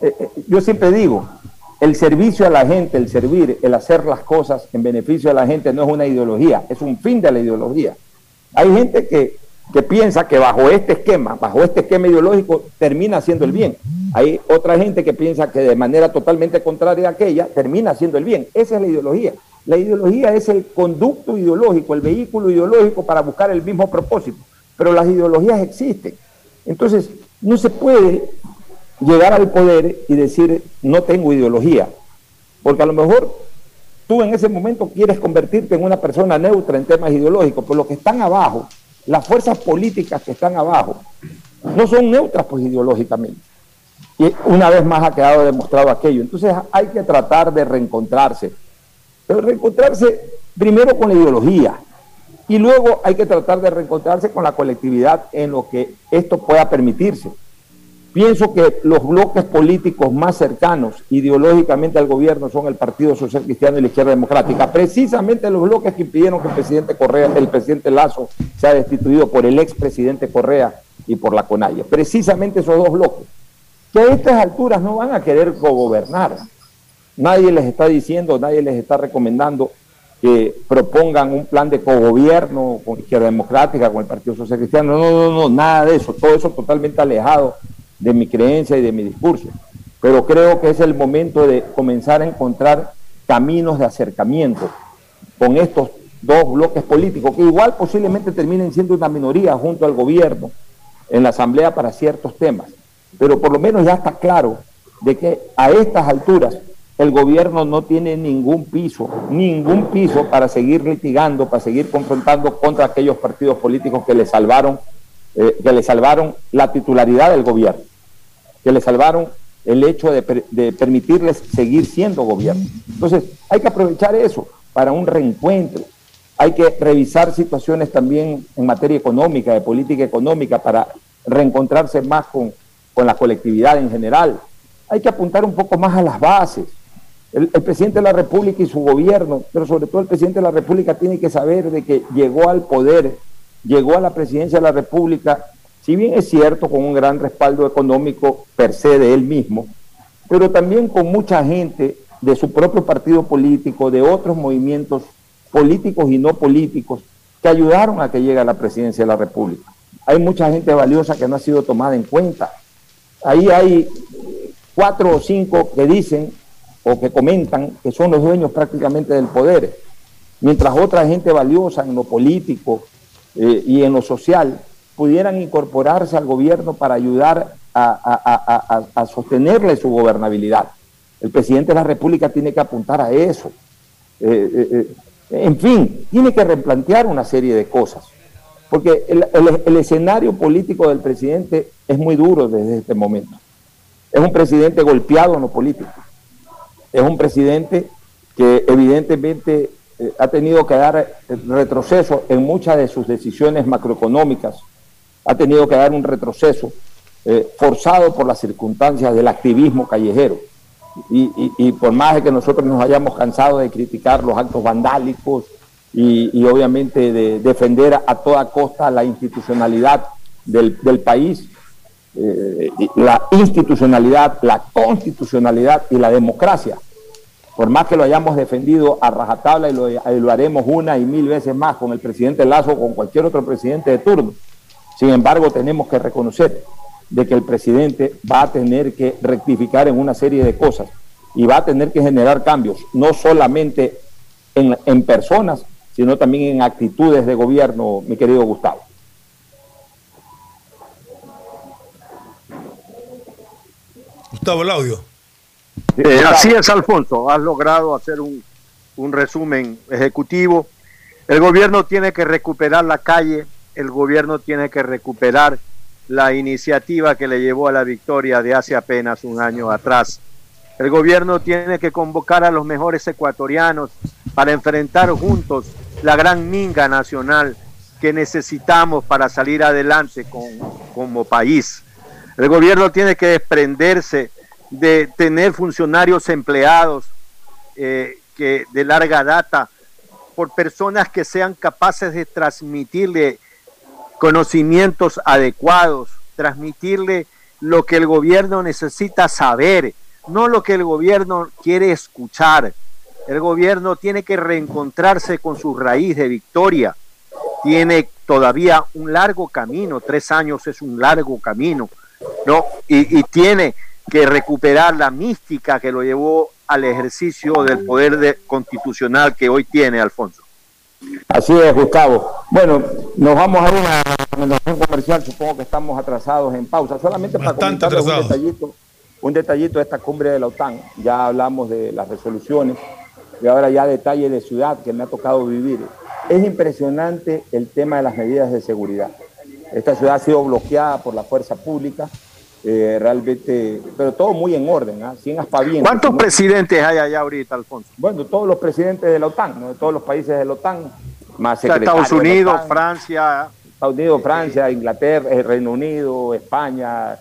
eh, eh, yo siempre digo, el servicio a la gente, el servir, el hacer las cosas en beneficio de la gente no es una ideología, es un fin de la ideología. Hay gente que que piensa que bajo este esquema, bajo este esquema ideológico, termina haciendo el bien. Hay otra gente que piensa que de manera totalmente contraria a aquella, termina haciendo el bien. Esa es la ideología. La ideología es el conducto ideológico, el vehículo ideológico para buscar el mismo propósito. Pero las ideologías existen. Entonces, no se puede llegar al poder y decir, no tengo ideología. Porque a lo mejor tú en ese momento quieres convertirte en una persona neutra en temas ideológicos, pero los que están abajo las fuerzas políticas que están abajo no son neutras pues ideológicamente. Y una vez más ha quedado demostrado aquello. Entonces hay que tratar de reencontrarse. Pero reencontrarse primero con la ideología y luego hay que tratar de reencontrarse con la colectividad en lo que esto pueda permitirse. Pienso que los bloques políticos más cercanos ideológicamente al gobierno son el Partido Social Cristiano y la Izquierda Democrática, precisamente los bloques que impidieron que el presidente Correa, el presidente Lazo, sea destituido por el expresidente Correa y por la CONAIE. Precisamente esos dos bloques, que a estas alturas no van a querer gobernar. Nadie les está diciendo, nadie les está recomendando que propongan un plan de cogobierno con Izquierda Democrática, con el Partido Social Cristiano. No, no, no, nada de eso. Todo eso totalmente alejado de mi creencia y de mi discurso. Pero creo que es el momento de comenzar a encontrar caminos de acercamiento con estos dos bloques políticos, que igual posiblemente terminen siendo una minoría junto al gobierno en la Asamblea para ciertos temas. Pero por lo menos ya está claro de que a estas alturas el gobierno no tiene ningún piso, ningún piso para seguir litigando, para seguir confrontando contra aquellos partidos políticos que le salvaron, eh, que le salvaron la titularidad del gobierno, que le salvaron el hecho de, de permitirles seguir siendo gobierno. Entonces, hay que aprovechar eso para un reencuentro. Hay que revisar situaciones también en materia económica, de política económica, para reencontrarse más con, con la colectividad en general. Hay que apuntar un poco más a las bases el, presidente de la República y su gobierno, pero sobre todo el presidente de la República tiene que saber de que llegó al poder, llegó a la presidencia de la República, si bien es cierto, con un gran respaldo económico per se de él mismo, pero también con mucha gente de su propio partido político, de otros movimientos políticos y no políticos, que ayudaron a que llegue a la presidencia de la República. Hay mucha gente valiosa que no ha sido tomada en cuenta. Ahí hay cuatro o cinco que dicen o que comentan que son los dueños prácticamente del poder, mientras otra gente valiosa en lo político eh, y en lo social pudieran incorporarse al gobierno para ayudar a, sostenerle su gobernabilidad. El presidente de la República tiene que apuntar a eso. Eh, eh, en fin, tiene que replantear una serie de cosas, porque el escenario político del presidente es muy duro desde este momento. Es un presidente golpeado en lo político es un presidente que evidentemente eh, ha tenido que dar retroceso en muchas de sus decisiones macroeconómicas, ha tenido que dar un retroceso eh, forzado por las circunstancias del activismo callejero. Y, por más de que nosotros nos hayamos cansado de criticar los actos vandálicos y, obviamente de defender a, toda costa la institucionalidad del, país, eh, la institucionalidad, la constitucionalidad y la democracia. Por más que lo hayamos defendido a rajatabla y lo, haremos una y mil veces más con el presidente Lazo o con cualquier otro presidente de turno, sin embargo tenemos que reconocer de que el presidente va a tener que rectificar en una serie de cosas y va a tener que generar cambios, no solamente en, en personas, sino también en actitudes de gobierno, mi querido Gustavo. Gustavo, el audio. Eh, así es, Alfonso. Has logrado hacer un, un resumen ejecutivo. El gobierno tiene que recuperar la calle, el gobierno tiene que recuperar la iniciativa que le llevó a la victoria de hace apenas un año atrás. El gobierno tiene que convocar a los mejores ecuatorianos para enfrentar juntos la gran minga nacional que necesitamos para salir adelante como país. El gobierno tiene que desprenderse de tener funcionarios empleados eh, que de larga data por personas que sean capaces de transmitirle conocimientos adecuados, transmitirle lo que el gobierno necesita saber, no lo que el gobierno quiere escuchar. El gobierno tiene que reencontrarse con su raíz de victoria. Tiene todavía un largo camino, tres años es un largo camino, ¿no? Y, y tiene que recuperar la mística que lo llevó al ejercicio del poder constitucional que hoy tiene Alfonso. Así es, Gustavo. Bueno, nos vamos a una recomendación comercial, supongo que estamos atrasados en pausa. Solamente para comentar un detallito, un detallito de esta cumbre de la OTAN. Ya hablamos de las resoluciones y ahora ya detalle de ciudad que me ha tocado vivir. Es impresionante el tema de las medidas de seguridad. Esta ciudad ha sido bloqueada por la fuerza pública eh, realmente, pero todo muy en orden, ¿ah? sin aspavientos. ¿Cuántos presidentes hay allá ahorita, Alfonso? Bueno, todos los presidentes de la OTAN, de todos los países de la OTAN, más Estados Unidos, Francia. Estados Unidos, Francia, Inglaterra, el Reino Unido, España,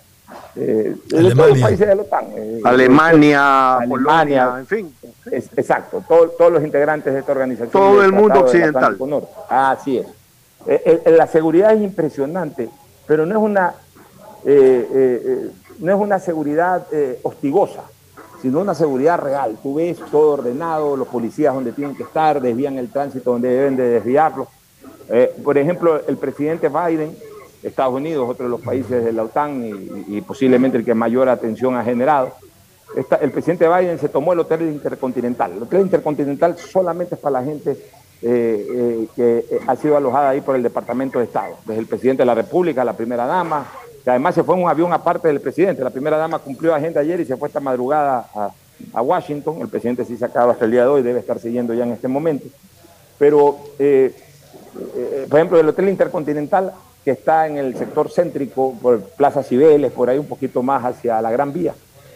eh, todos los países de la OTAN. Eh, Alemania, Polonia, en fin. exacto, todos los integrantes de esta organización. Todo el mundo occidental. Así es. La seguridad es impresionante, pero no es una eh, eh, eh, no es una seguridad hostigosa, sino una seguridad real. Tú ves todo ordenado, los policías donde tienen que estar, desvían el tránsito donde deben de desviarlo. Eh, por ejemplo, el presidente Biden, Estados Unidos, otro de los países de la OTAN y, posiblemente el que mayor atención ha generado, el presidente Biden se tomó el Hotel Intercontinental. El Hotel Intercontinental solamente es para la gente eh, eh, que ha sido alojada ahí por el Departamento de Estado, desde el presidente de la República, la primera dama, que además se fue en un avión aparte del presidente. La primera dama cumplió agenda ayer y se fue esta madrugada a, Washington. El presidente sí se acaba hasta el día de hoy, debe estar siguiendo ya en este momento. Pero, eh, por ejemplo, el Hotel Intercontinental, que está en el sector céntrico, por Plaza Cibeles, por ahí un poquito más hacia la Gran Vía,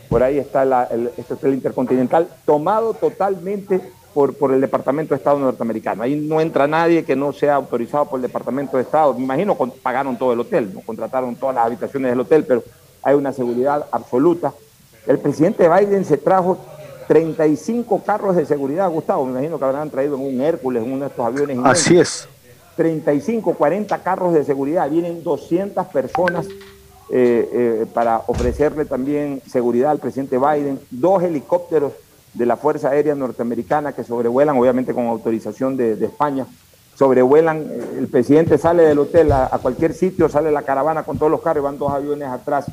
por ahí está el, este Hotel Intercontinental, tomado totalmente por, el Departamento de Estado norteamericano. Ahí no entra nadie que no sea autorizado por el Departamento de Estado. Me imagino que pagaron todo el hotel, no contrataron todas las habitaciones del hotel, pero hay una seguridad absoluta. El presidente Biden se trajo 35 carros de seguridad, Gustavo. Me imagino que habrán traído en un Hércules, en uno de estos aviones. Así es. 35, 40 carros de seguridad. Vienen 200 personas eh, eh, para ofrecerle también seguridad al presidente Biden. Dos helicópteros de la Fuerza Aérea Norteamericana que sobrevuelan, obviamente con autorización de, España, sobrevuelan, eh, el presidente sale del hotel a, cualquier sitio, sale la caravana con todos los carros, van dos aviones atrás,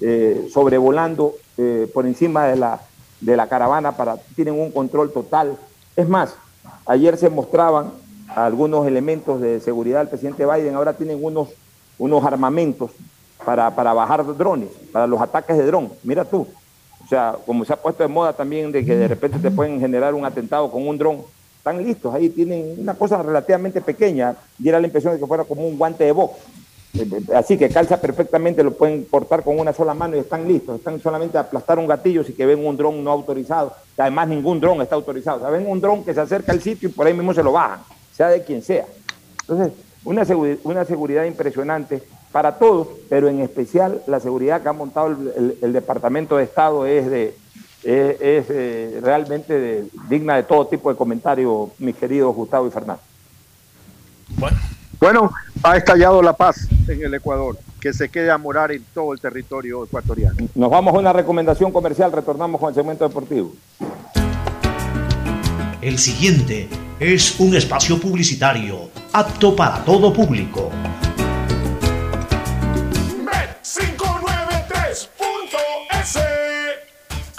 eh, sobrevolando eh, por encima de la, de la caravana, para, tienen un control total. Es más, ayer se mostraban algunos elementos de seguridad del presidente Biden, ahora tienen unos, unos armamentos para, para bajar drones, para los ataques de dron. Mira tú, sea, como se ha puesto de moda también de que de repente te pueden generar un atentado con un dron, están listos, ahí tienen una cosa relativamente pequeña, diera la impresión de que fuera como un guante de box. Eh, eh, así que calza perfectamente, lo pueden portar con una sola mano y están listos. Están solamente a aplastar un gatillo si que ven un dron no autorizado. Que además ningún dron está autorizado. O sea, ven un dron que se acerca al sitio y por ahí mismo se lo bajan, sea de quien sea. Entonces, una, una seguridad impresionante para todos, pero en especial la seguridad que ha montado el, Departamento de Estado es, de, es, eh, realmente digna de todo tipo de comentario, mis queridos Gustavo y Fernando. Bueno. bueno, ha estallado la paz en el Ecuador, que se quede a morar en todo el territorio ecuatoriano. Nos vamos a una recomendación comercial, retornamos con el segmento deportivo. El siguiente es un espacio publicitario apto para todo público.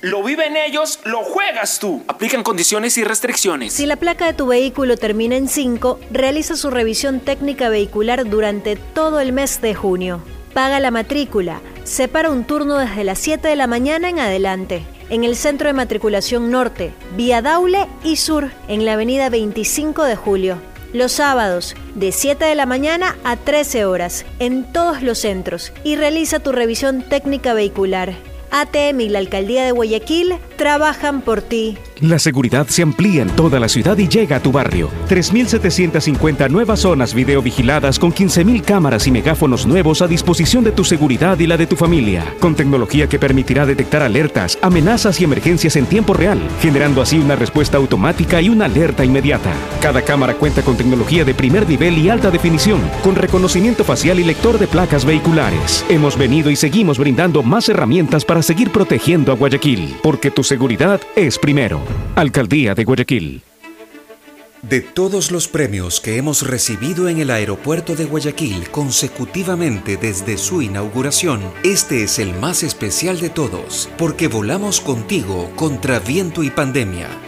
lo viven ellos, lo juegas tú. Aplican condiciones y restricciones. Si la placa de tu vehículo termina en 5, realiza su revisión técnica vehicular durante todo el mes de junio. Paga la matrícula. Separa un turno desde las 7 de la mañana en adelante. En el Centro de Matriculación Norte, Vía Daule y Sur, en la avenida 25 de Julio. Los sábados, de 7 de la mañana a 13 horas, en todos los centros. Y realiza tu revisión técnica vehicular. ATM y la Alcaldía de Guayaquil trabajan por ti. La seguridad se amplía en toda la ciudad y llega a tu barrio. 3.750 nuevas zonas videovigiladas con 15.000 cámaras y megáfonos nuevos a disposición de tu seguridad y la de tu familia, con tecnología que permitirá detectar alertas, amenazas y emergencias en tiempo real, generando así una respuesta automática y una alerta inmediata. Cada cámara cuenta con tecnología de primer nivel y alta definición, con reconocimiento facial y lector de placas vehiculares. Hemos venido y seguimos brindando más herramientas para seguir protegiendo a Guayaquil, porque tu seguridad es primero. Alcaldía de Guayaquil. De todos los premios que hemos recibido en el aeropuerto de Guayaquil consecutivamente desde su inauguración, este es el más especial de todos, porque volamos contigo contra viento y pandemia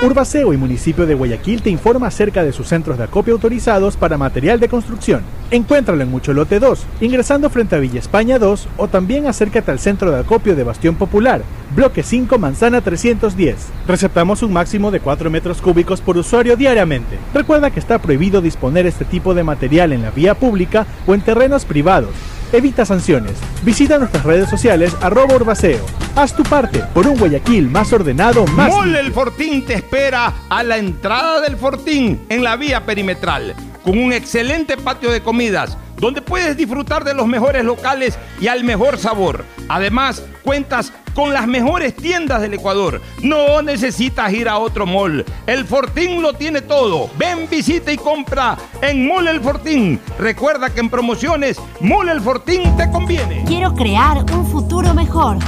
Urbaceo y municipio de Guayaquil te informa acerca de sus centros de acopio autorizados para material de construcción. Encuéntralo en Mucholote 2, ingresando frente a Villa España 2 o también acércate al centro de acopio de Bastión Popular, bloque 5, manzana 310. Receptamos un máximo de 4 metros cúbicos por usuario diariamente. Recuerda que está prohibido disponer este tipo de material en la vía pública o en terrenos privados. Evita sanciones. Visita nuestras redes sociales arroba urbaceo. Haz tu parte por un Guayaquil más ordenado, más... Mole El Fortín te espera a la entrada del Fortín en la vía perimetral con un excelente patio de comidas donde puedes disfrutar de los mejores locales y al mejor sabor. Además, cuentas con las mejores tiendas del Ecuador. No necesitas ir a otro mall. El Fortín lo tiene todo. Ven, visita y compra en Mall El Fortín. Recuerda que en promociones Mall El Fortín te conviene. Quiero crear un futuro mejor.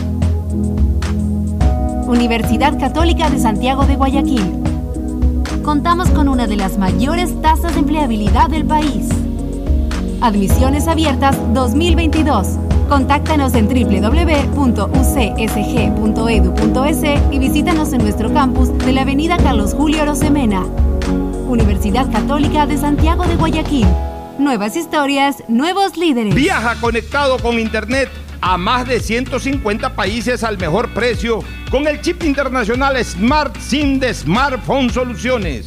Universidad Católica de Santiago de Guayaquil. Contamos con una de las mayores tasas de empleabilidad del país. Admisiones abiertas 2022. Contáctanos en www.ucsg.edu.es y visítanos en nuestro campus de la Avenida Carlos Julio Rosemena. Universidad Católica de Santiago de Guayaquil. Nuevas historias, nuevos líderes. Viaja conectado con Internet a más de 150 países al mejor precio con el chip internacional Smart SIM de Smartphone Soluciones.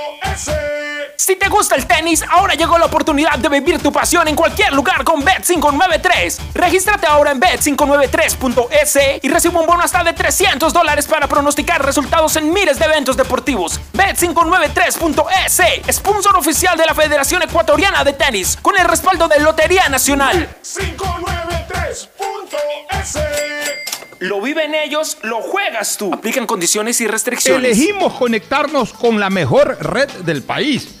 si te gusta el tenis, ahora llegó la oportunidad de vivir tu pasión en cualquier lugar con Bet593. Regístrate ahora en bet593.es y recibe un bono hasta de 300 dólares para pronosticar resultados en miles de eventos deportivos. Bet593.es, sponsor oficial de la Federación Ecuatoriana de Tenis, con el respaldo de Lotería Nacional. Bet593.es lo viven ellos, lo juegas tú. Aplican condiciones y restricciones. Elegimos conectarnos con la mejor red del país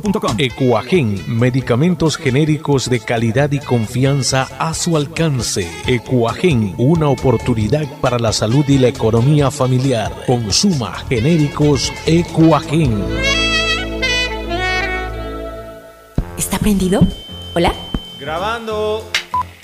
Ecuagen, medicamentos genéricos de calidad y confianza a su alcance. Ecuagen, una oportunidad para la salud y la economía familiar. Consuma genéricos Ecuagen. ¿Está prendido? ¿Hola? Grabando.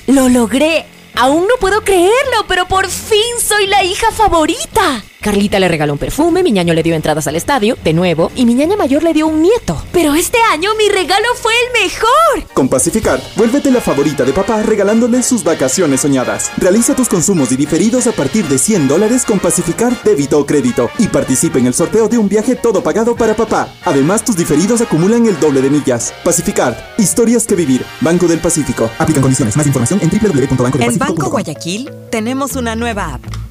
Lo logré. Aún no puedo creerlo, pero por fin soy la hija favorita. Carlita le regaló un perfume, mi ñaño le dio entradas al estadio, de nuevo, y mi ñaña mayor le dio un nieto. Pero este año mi regalo fue el mejor. Con Pacificar, vuélvete la favorita de papá regalándole sus vacaciones soñadas. Realiza tus consumos y diferidos a partir de 100 dólares con Pacificar débito o crédito y participa en el sorteo de un viaje todo pagado para papá. Además, tus diferidos acumulan el doble de millas. Pacificar, historias que vivir. Banco del Pacífico. Aplican condiciones. Más información en www.bancodelpacifico.com. En Banco Guayaquil tenemos una nueva app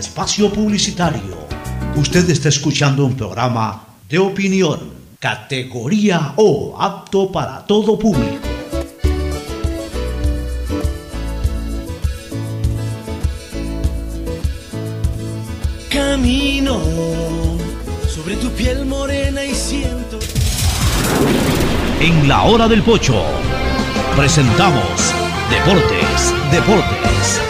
espacio publicitario. Usted está escuchando un programa de opinión, categoría O, apto para todo público. Camino sobre tu piel morena y siento. En la hora del pocho, presentamos Deportes, Deportes.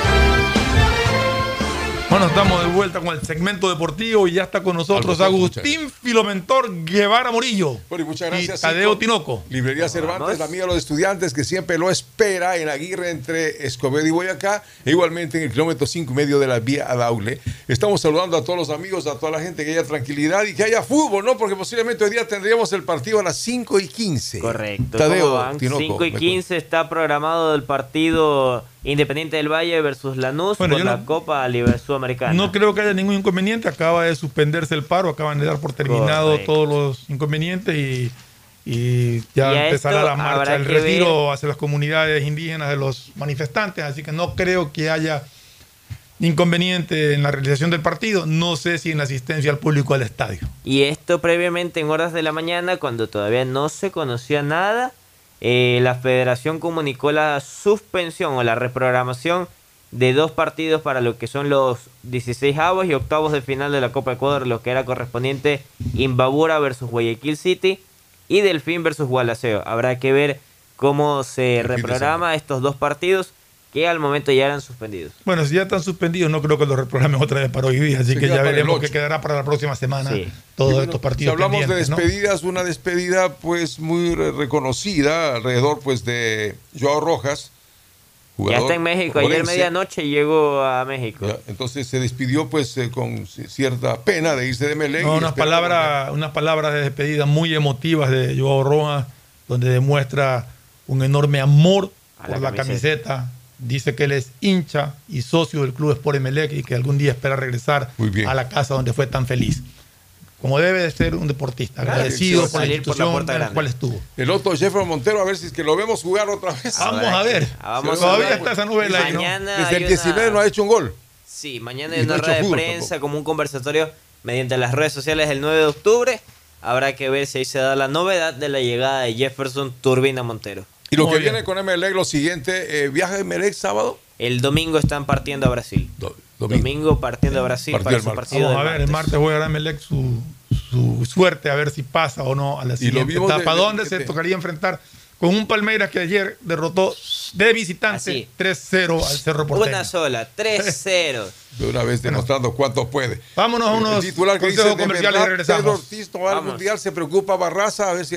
Bueno, estamos de vuelta con el segmento deportivo y ya está con nosotros Agustín Filomentor Guevara Morillo. Bueno, y muchas gracias. Y Tadeo Tinoco. Librería Cervantes, la amiga de los estudiantes que siempre lo espera en Aguirre entre Escobedo y Boyacá, e igualmente en el kilómetro 5 y medio de la vía Adaule. Estamos saludando a todos los amigos, a toda la gente que haya tranquilidad y que haya fútbol, ¿no? Porque posiblemente hoy día tendríamos el partido a las 5 y 15. Correcto. Tadeo Tinoco. 5 y 15 está programado el partido Independiente del Valle versus Lanús Bueno, por la no- Copa Sudamericana. No creo que haya ningún inconveniente. Acaba de suspenderse el paro, acaban de dar por terminado Correcto. todos los inconvenientes y, y ya Y empezará la marcha, el retiro hacia las comunidades indígenas de los manifestantes. Así que no creo que haya inconveniente en la realización del partido. No sé si en la asistencia al público al estadio. Y esto previamente en horas de la mañana, cuando todavía no se conocía nada, eh, la federación comunicó la suspensión o la reprogramación de dos partidos para lo que son los 16 avos y octavos de final de la Copa Ecuador, lo que era correspondiente Imbabura versus Guayaquil City y Delfín versus Gualaceo. Habrá que ver cómo se reprograma estos dos partidos que al momento ya eran suspendidos. Bueno, si ya están suspendidos, no creo que los reprogramen otra vez para hoy día. Así Se que ya veremos qué quedará para la próxima semana. Sí. Todos bueno, estos partidos. Si hablamos de ¿no? despedidas, una despedida pues muy re- reconocida alrededor pues de Joao Rojas, ya está en México. Ayer medianoche llegó a México. entonces se despidió pues eh, con cierta pena de irse de Melec. No, unas palabras, unas palabras de despedida muy emotivas de Joao Rojas, donde demuestra un enorme amor por la camiseta. Dice que él es hincha y socio del club Sport Emelec y que algún día espera regresar a la casa donde fue tan feliz como debe de ser un deportista, agradecido por la institución por la cual estuvo. El otro Jeffrey Montero, a ver si es que lo vemos jugar otra vez. Vamos a ver. Todavía está esa novela ahí, Desde el 19 no ha hecho un gol. Sí, mañana hay una rueda de prensa, como un conversatorio mediante las redes sociales el 9 de octubre. Habrá que ver si ahí se da la novedad de la llegada de Jefferson Turbina Montero. Y lo que viene con MLEG, lo siguiente, eh, viaje de MLEG sábado. El domingo están partiendo a Brasil. Domingo. partiendo a Brasil para su partido. Vamos a ver, el martes juega Melec su, su suerte, a ver si pasa o no a la siguiente etapa. ¿Dónde se tocaría enfrentar? Con un Palmeiras que ayer derrotó de visitante 3-0 al Cerro Porteño. Una sola, 3-0. De una vez demostrando cuánto puede. Vámonos a unos titular consejos comerciales y regresamos. Pedro Ortiz no va al Mundial, se preocupa Barraza, a ver si...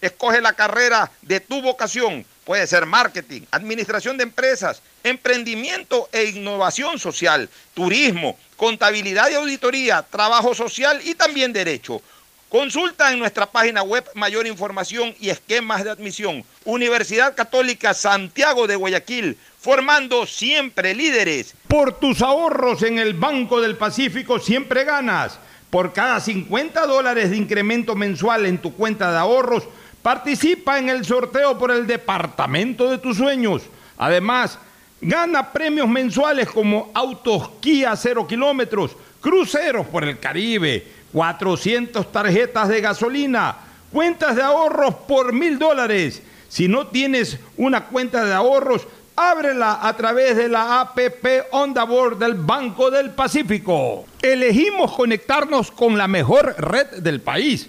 Escoge la carrera de tu vocación Puede ser marketing, administración de empresas, emprendimiento e innovación social, turismo, contabilidad y auditoría, trabajo social y también derecho. Consulta en nuestra página web mayor información y esquemas de admisión. Universidad Católica Santiago de Guayaquil, formando siempre líderes. Por tus ahorros en el Banco del Pacífico siempre ganas. Por cada 50 dólares de incremento mensual en tu cuenta de ahorros, Participa en el sorteo por el departamento de tus sueños. Además, gana premios mensuales como autos Kia 0 kilómetros, cruceros por el Caribe, 400 tarjetas de gasolina, cuentas de ahorros por mil dólares. Si no tienes una cuenta de ahorros, ábrela a través de la APP Onda Board del Banco del Pacífico. Elegimos conectarnos con la mejor red del país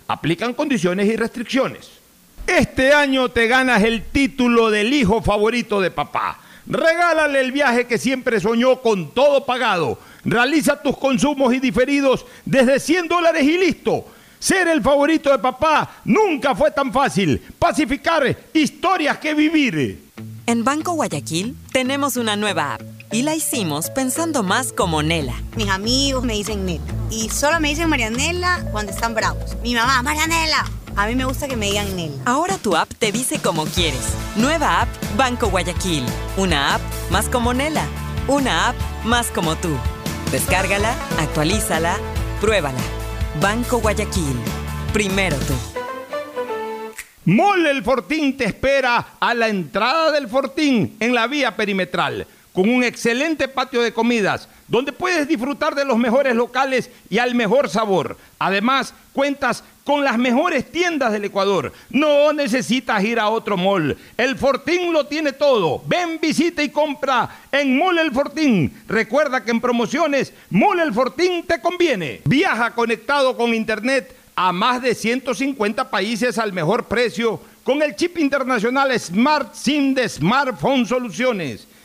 Aplican condiciones y restricciones. Este año te ganas el título del hijo favorito de papá. Regálale el viaje que siempre soñó con todo pagado. Realiza tus consumos y diferidos desde 100 dólares y listo. Ser el favorito de papá nunca fue tan fácil. Pacificar historias que vivir. En Banco Guayaquil tenemos una nueva app y la hicimos pensando más como Nela. Mis amigos me dicen Nela y solo me dicen Marianela cuando están bravos. Mi mamá, Marianela. A mí me gusta que me digan Nela. Ahora tu app te dice como quieres. Nueva app Banco Guayaquil. Una app más como Nela. Una app más como tú. Descárgala, actualízala, pruébala. Banco Guayaquil. Primero tú. Mole el Fortín te espera a la entrada del Fortín en la vía perimetral con un excelente patio de comidas, donde puedes disfrutar de los mejores locales y al mejor sabor. Además, cuentas con las mejores tiendas del Ecuador. No necesitas ir a otro mall. El Fortín lo tiene todo. Ven, visita y compra en Mall El Fortín. Recuerda que en promociones, Mall El Fortín te conviene. Viaja conectado con Internet a más de 150 países al mejor precio con el chip internacional Smart SIM de Smartphone Soluciones.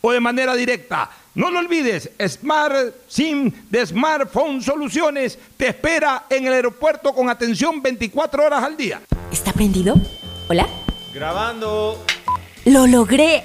o de manera directa. No lo olvides, Smart SIM de Smartphone Soluciones te espera en el aeropuerto con atención 24 horas al día. ¿Está prendido? ¿Hola? Grabando. ¡Lo logré!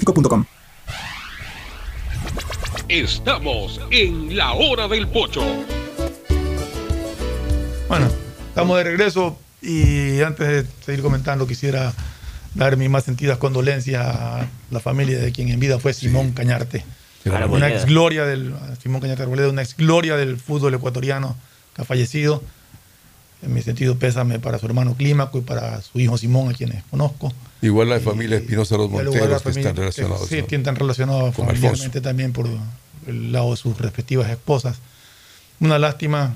Estamos en la hora del pocho. Bueno, estamos de regreso y antes de seguir comentando quisiera dar mis más sentidas condolencias a la familia de quien en vida fue Simón Cañarte. Una ex gloria del Simón Cañarte Arboleda, una ex gloria del fútbol ecuatoriano que ha fallecido. En mi sentido pésame para su hermano Clímaco y para su hijo Simón, a quienes conozco. Igual la familia Espinosa Los Monteros que están relacionados. Sí, que están relacionados familiarmente Alfonso. también por el lado de sus respectivas esposas. Una lástima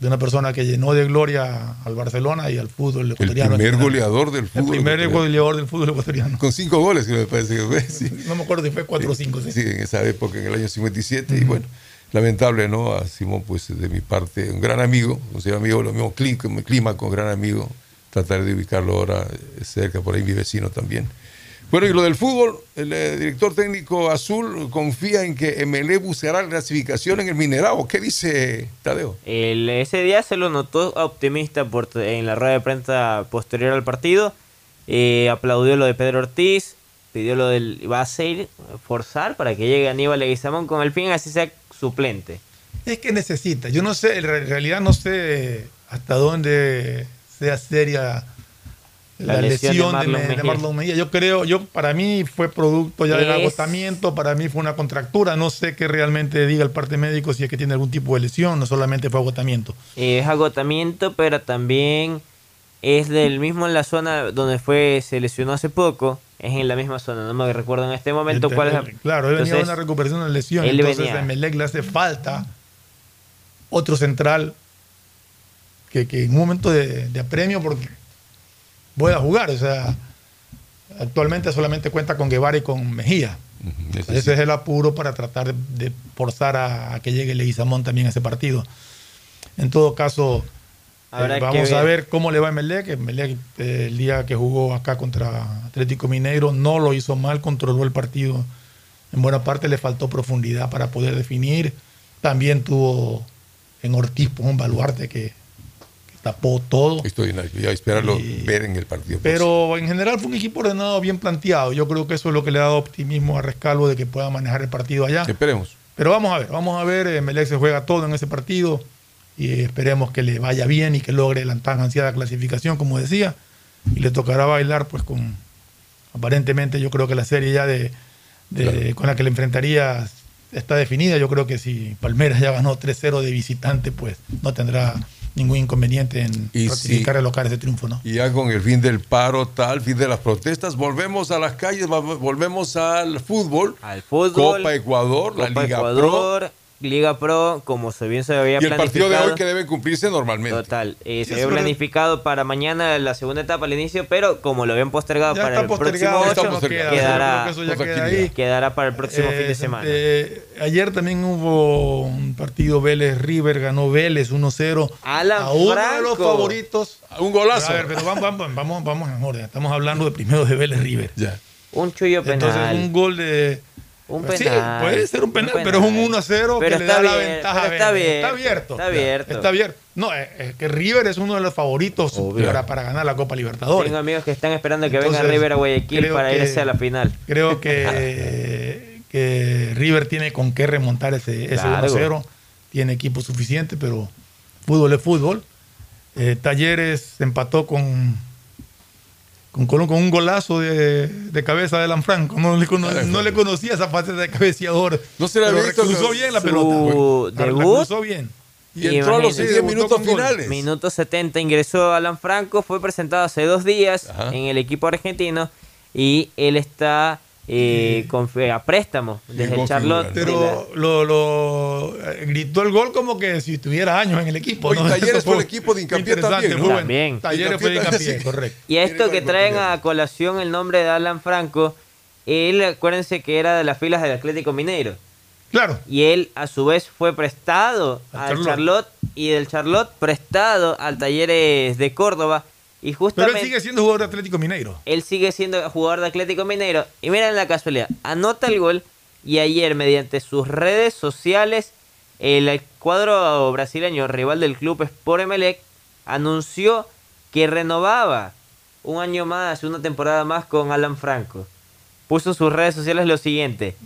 de una persona que llenó de gloria al Barcelona y al fútbol El ecuatoriano. primer en general. goleador del El fútbol. primer ecuatoriano. goleador del fútbol ecuatoriano. Con cinco goles, que me parece que fue. Sí. No me acuerdo si fue cuatro o cinco. Sí. Sí, en esa época, en el año 57. Y bueno, lamentable, ¿no? A Simón, pues de mi parte, un gran amigo, señor amigo, lo mismo clima, con gran amigo. Tratar de ubicarlo ahora cerca, por ahí mi vecino también. Bueno, y lo del fútbol, el eh, director técnico azul confía en que MLE buscará la clasificación en el Minerado. ¿Qué dice Tadeo? El- ese día se lo notó optimista en la rueda de prensa posterior al partido. Eh, aplaudió lo de Pedro Ortiz, pidió lo del. Va a ser forzar para que llegue Aníbal Leguizamón con el fin así sea suplente. Es que necesita. Yo no sé, en re- realidad no sé hasta dónde sea seria la, La lesión, lesión de de, Marlon Me- de Mejía. Marlon Mejía. Yo creo, yo para mí fue producto ya del Es- agotamiento, para mí fue una contractura. No sé qué realmente diga el parte médico si es que tiene algún tipo de lesión, no solamente fue agotamiento. Es agotamiento, pero también es del mismo en la zona donde fue se lesionó hace poco. Es en la misma zona, no me recuerdo en este momento cuál es la- Claro, él venía de una recuperación de una lesión, él entonces venía- a Emelec le hace falta otro central que, que en un momento de, de apremio porque pueda jugar. O sea, actualmente solamente cuenta con Guevara y con Mejía. Ese es el apuro para tratar de, de forzar a, a que llegue Leguizamón también a ese partido. En todo caso, Habrá eh, que vamos a ver. cómo le va a Emelec. Emelec, eh, el día que jugó acá contra Atlético Mineiro, no lo hizo mal, controló el partido. En buena parte le faltó profundidad para poder definir. También tuvo en Ortiz pues, un baluarte que, que tapó todo. Estoy en la- ver en el partido. Pero en general fue un equipo ordenado, bien planteado. Yo creo que eso es lo que le ha dado optimismo a Rescalvo de que pueda manejar el partido allá. Esperemos. Pero vamos a ver, vamos a ver. eh, Melec se juega todo en ese partido y esperemos que le vaya bien y que logre la tan ansiada clasificación, como decía. Y le tocará bailar, pues con. Aparentemente, yo creo que la serie ya de, de- con la que le enfrentaría está definida. Yo creo que si Palmeiras ya ganó 3-0 de visitante, pues no tendrá ningún inconveniente en Y ratificar si- el local ese triunfo, ¿no? Y ya con el fin del paro, tal, fin de las protestas, volvemos a las calles, volvemos al fútbol. Al fútbol. Copa Ecuador, la Copa Liga Pro. Liga Pro, como se bien se había Y el partido de hoy que debe cumplirse normalmente. Total, eh, se había planificado para mañana la segunda etapa al inicio, pero como lo habían postergado Ya para está el próximo está 8, postergado. quedará, Yo creo que eso ya queda ahí. quedará para el próximo Eh, fin de semana. eh, ayer también hubo un partido Vélez River, ganó Vélez 1-0 Alan a uno de Franco. los favoritos. Un golazo. Pero, a ver, pero vamos, vamos, vamos, vamos en orden. Estamos hablando de primero de Vélez River. Ya. Un chullo penal. Entonces, un gol de. Un Sí, penal. puede ser un penal, Un pero es un penal. 1 0 que Pero le está da la ventaja. a está bien, Está abierto. está abierto. Está abierto. No, es, es que River es uno de los favoritos para, para ganar la Copa Libertadores. Tengo amigos que están esperando que Entonces, venga River a Guayaquil para que- irse a la final. Creo que, que River tiene con qué remontar ese, ese Claro. 1-0. Tiene equipo suficiente, pero fútbol es fútbol. Eh, Talleres empató con, con Colón con un golazo de, de cabeza de Alan Franco. No le, cono- no le conocía esa faceta de cabeceador. No se la Pero había visto cruzó bien la su pelota. La- la debut. cruzó bien. Imagínense. minutos finales. Minuto 70 ingresó Alan Franco, fue presentado hace dos días en el equipo argentino y él está eh, con, a préstamo desde el Charlotte. Pero lo, lo- gritó el gol como que si tuviera años en el equipo. ¿no? Talleres fue el equipo de hincapié. Talleres fue de Hincapié correcto. Y a esto que traen a colación el nombre de Alan Franco, él acuérdense que era de las filas del Atlético Mineiro. Claro. Y él a su vez fue prestado al Charlotte. Charlotte. y del Charlotte prestado al Talleres de Córdoba. Y Pero él sigue siendo jugador de Atlético Mineiro. él sigue siendo jugador de Atlético Mineiro. Y miren la casualidad, anota el gol y ayer mediante sus redes sociales el cuadro brasileño rival del club Sport Emelec anunció que renovaba un año más, una temporada más con Alan Franco. Puso en sus redes sociales lo siguiente.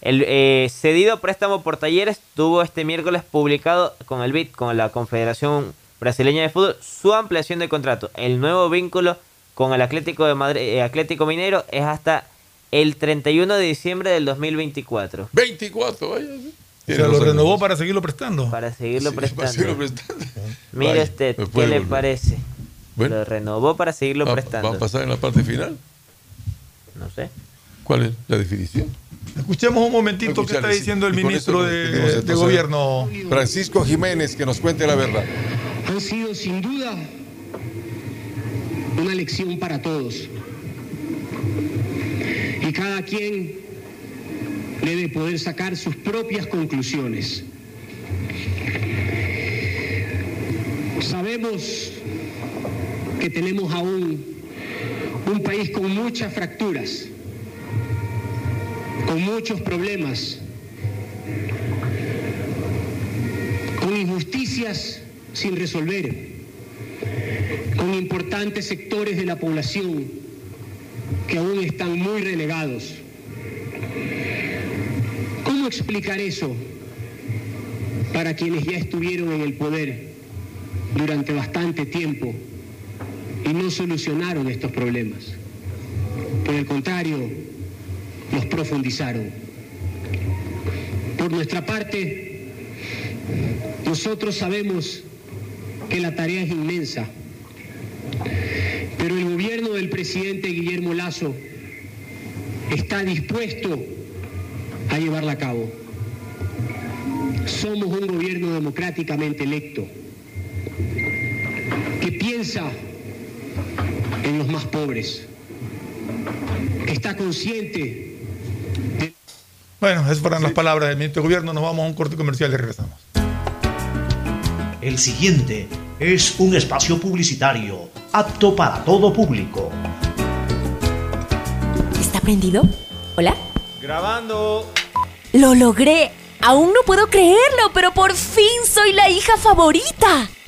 El eh, cedido préstamo por talleres tuvo este miércoles publicado con el BID, con la Confederación Brasileña de Fútbol, su ampliación de contrato. El nuevo vínculo con el Atlético de Madrid, eh, Atlético Minero es hasta el 31 de diciembre del 2024. 24, vaya. O sea, lo renovó para seguirlo prestando. Para seguirlo Sí, prestando. para seguirlo prestando. Mire Vaya, usted, ¿qué le parece? Bueno. Lo renovó para seguirlo ¿Va, prestando. va a pasar en la parte final? No sé. ¿Cuál es la definición? Escuchemos un momentito qué está Escuchale, sí. diciendo el ministro de, de entonces gobierno. Francisco Jiménez, que nos cuente la verdad. Han sido sin duda una lección para todos. Y cada quien debe poder sacar sus propias conclusiones. Sabemos que tenemos aún un país con muchas fracturas, con muchos problemas, con injusticias sin resolver, con importantes sectores de la población que aún están muy relegados. ¿Cómo explicar eso para quienes ya estuvieron en el poder durante bastante tiempo y no solucionaron estos problemas? Por el contrario, los profundizaron. Por nuestra parte, nosotros sabemos que la tarea es inmensa, pero el gobierno del presidente Guillermo Lazo está dispuesto a llevarla a cabo. Somos un gobierno democráticamente electo que piensa en los más pobres, que está consciente Bueno, esas fueron las palabras del ministro de gobierno. Nos vamos a un corte comercial y regresamos. El siguiente es un espacio publicitario apto para todo público. ¿Está prendido? ¿Hola? Grabando. ¡Lo logré! Aún no puedo creerlo, pero por fin soy la hija favorita.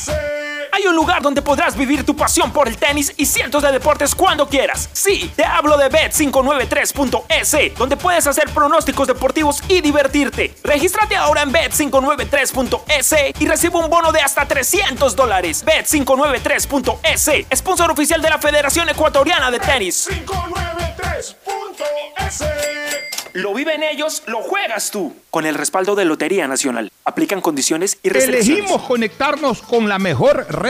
say Hay un lugar donde podrás vivir tu pasión por el tenis y cientos de deportes cuando quieras. Sí, te hablo de bet593.es, donde puedes hacer pronósticos deportivos y divertirte. Regístrate ahora en bet593.es y recibe un bono de hasta 300 dólares. Bet593.es, sponsor oficial de la Federación Ecuatoriana de Tenis. 593.es Lo viven ellos, lo juegas tú. Con el respaldo de Lotería Nacional. Aplican condiciones y restricciones. Elegimos conectarnos con la mejor red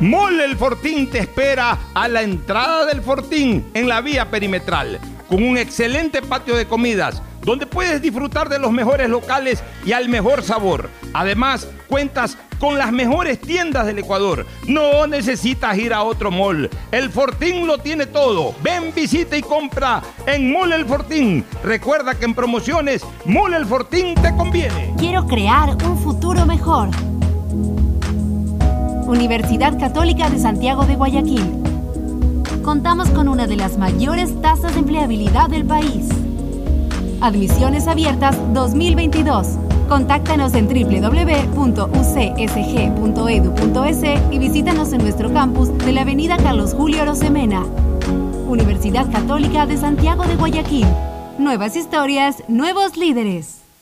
Mole El Fortín te espera a la entrada del Fortín en la vía perimetral, con un excelente patio de comidas, donde puedes disfrutar de los mejores locales y al mejor sabor. Además, cuentas con las mejores tiendas del Ecuador. No necesitas ir a otro mall. El Fortín lo tiene todo. Ven, visita y compra en Mall El Fortín. Recuerda que en promociones, Mall El Fortín te conviene. Quiero crear un futuro mejor. Universidad Católica de Santiago de Guayaquil. Contamos con una de las mayores tasas de empleabilidad del país. Admisiones abiertas 2022. Contáctanos en www.ucsg.edu.es y visítanos en nuestro campus de la Avenida Carlos Julio Rosemena. Universidad Católica de Santiago de Guayaquil. Nuevas historias, nuevos líderes.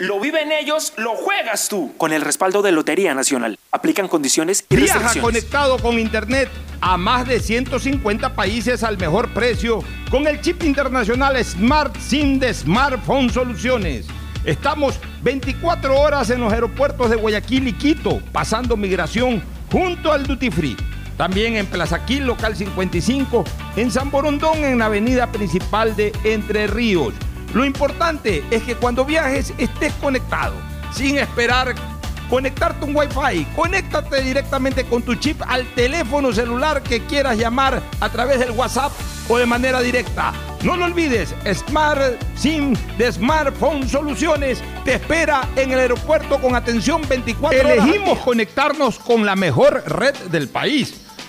Lo viven ellos, lo juegas tú. Con el respaldo de Lotería Nacional. Aplican condiciones y Viaja restricciones. conectado con Internet a más de 150 países al mejor precio con el chip internacional Smart SIM de Smartphone Soluciones. Estamos 24 horas en los aeropuertos de Guayaquil y Quito, pasando migración junto al Duty Free. También en Plaza Quil, local 55, en San Borondón, en la avenida principal de Entre Ríos. Lo importante es que cuando viajes estés conectado, sin esperar conectarte un Wi-Fi. Conéctate directamente con tu chip al teléfono celular que quieras llamar a través del WhatsApp o de manera directa. No lo olvides, Smart SIM de Smartphone Soluciones te espera en el aeropuerto con atención 24 horas. Elegimos conectarnos con la mejor red del país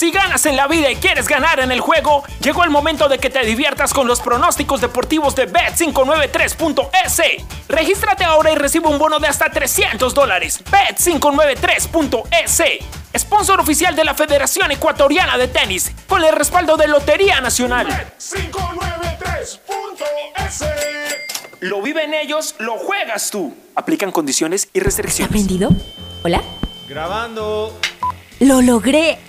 Si ganas en la vida y quieres ganar en el juego, llegó el momento de que te diviertas con los pronósticos deportivos de Bet593.es. Regístrate ahora y recibe un bono de hasta 300 dólares. Bet593.es, sponsor oficial de la Federación Ecuatoriana de Tenis, con el respaldo de Lotería Nacional. Bet593.es Lo viven ellos, lo juegas tú. Aplican condiciones y restricciones. ¿Aprendido? ¿Hola? Grabando. ¡Lo logré!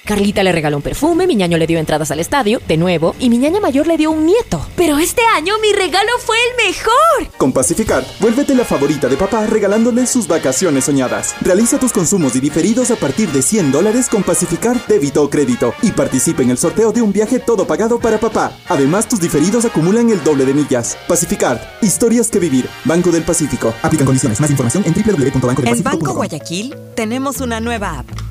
Carlita le regaló un perfume, mi ñaño le dio entradas al estadio, de nuevo, y mi ñaña mayor le dio un nieto. Pero este año mi regalo fue el mejor. Con Pacificar, vuélvete la favorita de papá regalándole sus vacaciones soñadas. Realiza tus consumos y diferidos a partir de 100 dólares con Pacificar débito o crédito y participa en el sorteo de un viaje todo pagado para papá. Además, tus diferidos acumulan el doble de millas. Pacificar, historias que vivir. Banco del Pacífico. Aplican condiciones. Más información en En www.bancodelpacifico.com. Banco Guayaquil tenemos una nueva app.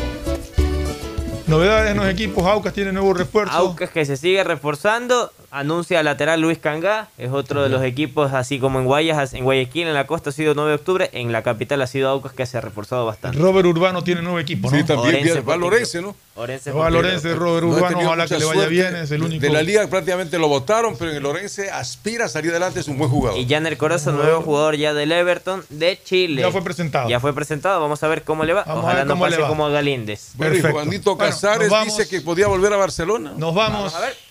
Novedades en los equipos, Aucas tiene nuevo refuerzo. Aucas que se sigue reforzando, anuncia lateral Luis Cangá, es otro de los equipos, así como en Guayas, en Guayaquil, en la costa ha sido 9 de octubre, en la capital ha sido Aucas que se ha reforzado bastante. Robert Urbano tiene nuevo equipo, ¿no? Sí, también Orense, va Lorense, ¿no? Orense Va Lorense, Robert No Urbano, tenido ojalá que le vaya bien, es el único. De la liga prácticamente lo votaron, pero en el Lorense aspira a salir adelante, es un buen jugador. Y Janer Corozo, nuevo jugador ya del Everton de Chile. Ya fue presentado. Ya fue presentado, vamos a ver cómo le va. Vamos a Ojalá ver no cómo le pase va. como a Galíndez. Bueno, y Perfecto. Juanito Casares dice que podía volver a Barcelona. Nos vamos. Vamos a ver.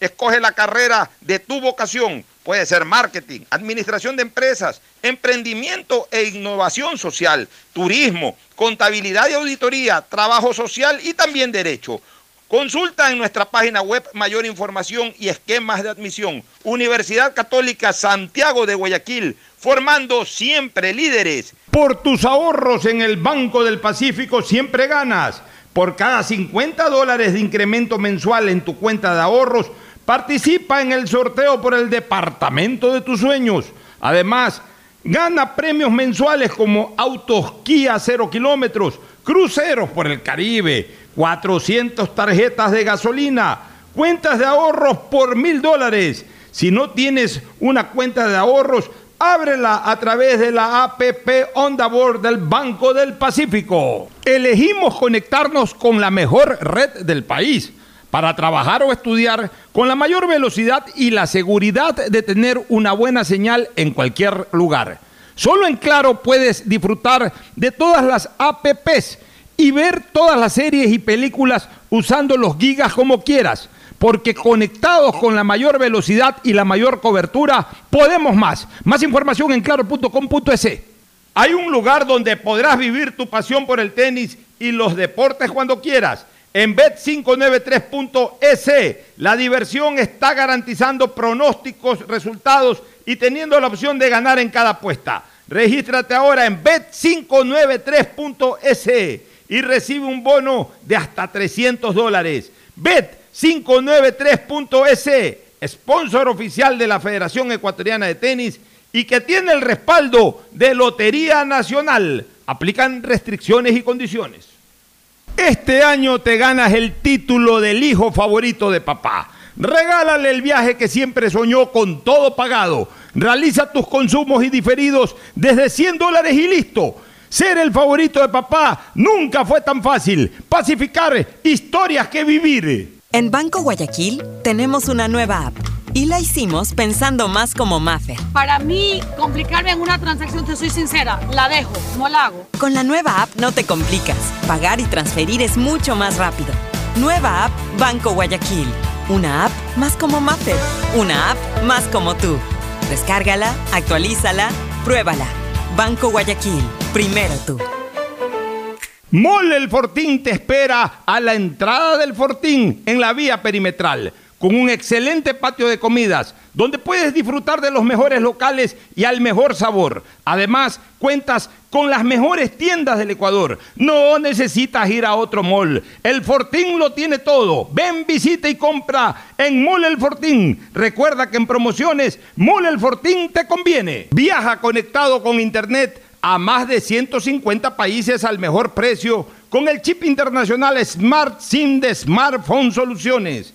Escoge la carrera de tu vocación. Puede ser marketing, administración de empresas, emprendimiento e innovación social, turismo, contabilidad y auditoría, trabajo social y también derecho. Consulta en nuestra página web mayor información y esquemas de admisión. Universidad Católica Santiago de Guayaquil, formando siempre líderes. Por tus ahorros en el Banco del Pacífico siempre ganas. Por cada 50 dólares de incremento mensual en tu cuenta de ahorros, participa en el sorteo por el departamento de tus sueños. Además, gana premios mensuales como autos Kia 0 kilómetros, cruceros por el Caribe, 400 tarjetas de gasolina, cuentas de ahorros por mil dólares. Si no tienes una cuenta de ahorros, ábrela a través de la APP Onda Board del Banco del Pacífico. Elegimos conectarnos con la mejor red del país para trabajar o estudiar con la mayor velocidad y la seguridad de tener una buena señal en cualquier lugar. Solo en Claro puedes disfrutar de todas las APPs y ver todas las series y películas usando los gigas como quieras, porque conectados con la mayor velocidad y la mayor cobertura, podemos más. Más información en claro.com.es. Hay un lugar donde podrás vivir tu pasión por el tenis y los deportes cuando quieras. En Bet593.es, la diversión está garantizando pronósticos, resultados y teniendo la opción de ganar en cada apuesta. Regístrate ahora en Bet593.es y recibe un bono de hasta 300 dólares. Bet593.es, sponsor oficial de la Federación Ecuatoriana de Tenis y que tiene el respaldo de Lotería Nacional. Aplican restricciones y condiciones. Este año te ganas el título del hijo favorito de papá. Regálale el viaje que siempre soñó con todo pagado. Realiza tus consumos y diferidos desde 100 dólares y listo. Ser el favorito de papá nunca fue tan fácil. Pacificar historias que vivir. En Banco Guayaquil tenemos una nueva app. Y la hicimos pensando más como Maffer. Para mí, complicarme en una transacción, te soy sincera, la dejo, no la hago. Con la nueva app no te complicas. Pagar y transferir es mucho más rápido. Nueva app Banco Guayaquil. Una app más como Maffer. Una app más como tú. Descárgala, actualízala, pruébala. Banco Guayaquil. Primero tú. Mole El Fortín te espera a la entrada del Fortín en la vía perimetral, con un excelente patio de comidas, donde puedes disfrutar de los mejores locales y al mejor sabor. Además, cuentas con las mejores tiendas del Ecuador. No necesitas ir a otro mall. El Fortín lo tiene todo. Ven, visita y compra en Mole El Fortín. Recuerda que en promociones, Mole El Fortín te conviene. Viaja conectado con internet a más de 150 países al mejor precio con el chip internacional Smart SIM de Smartphone Soluciones.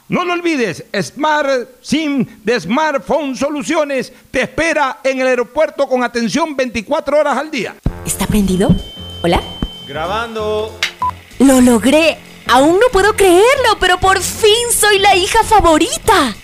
No lo olvides, Smart SIM de Smartphone Soluciones te espera en el aeropuerto con atención 24 horas al día. ¿Está prendido? ¿Hola? Grabando. ¡Lo logré! Aún no puedo creerlo, pero por fin soy la hija favorita.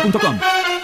www.bancodelpacifico.com.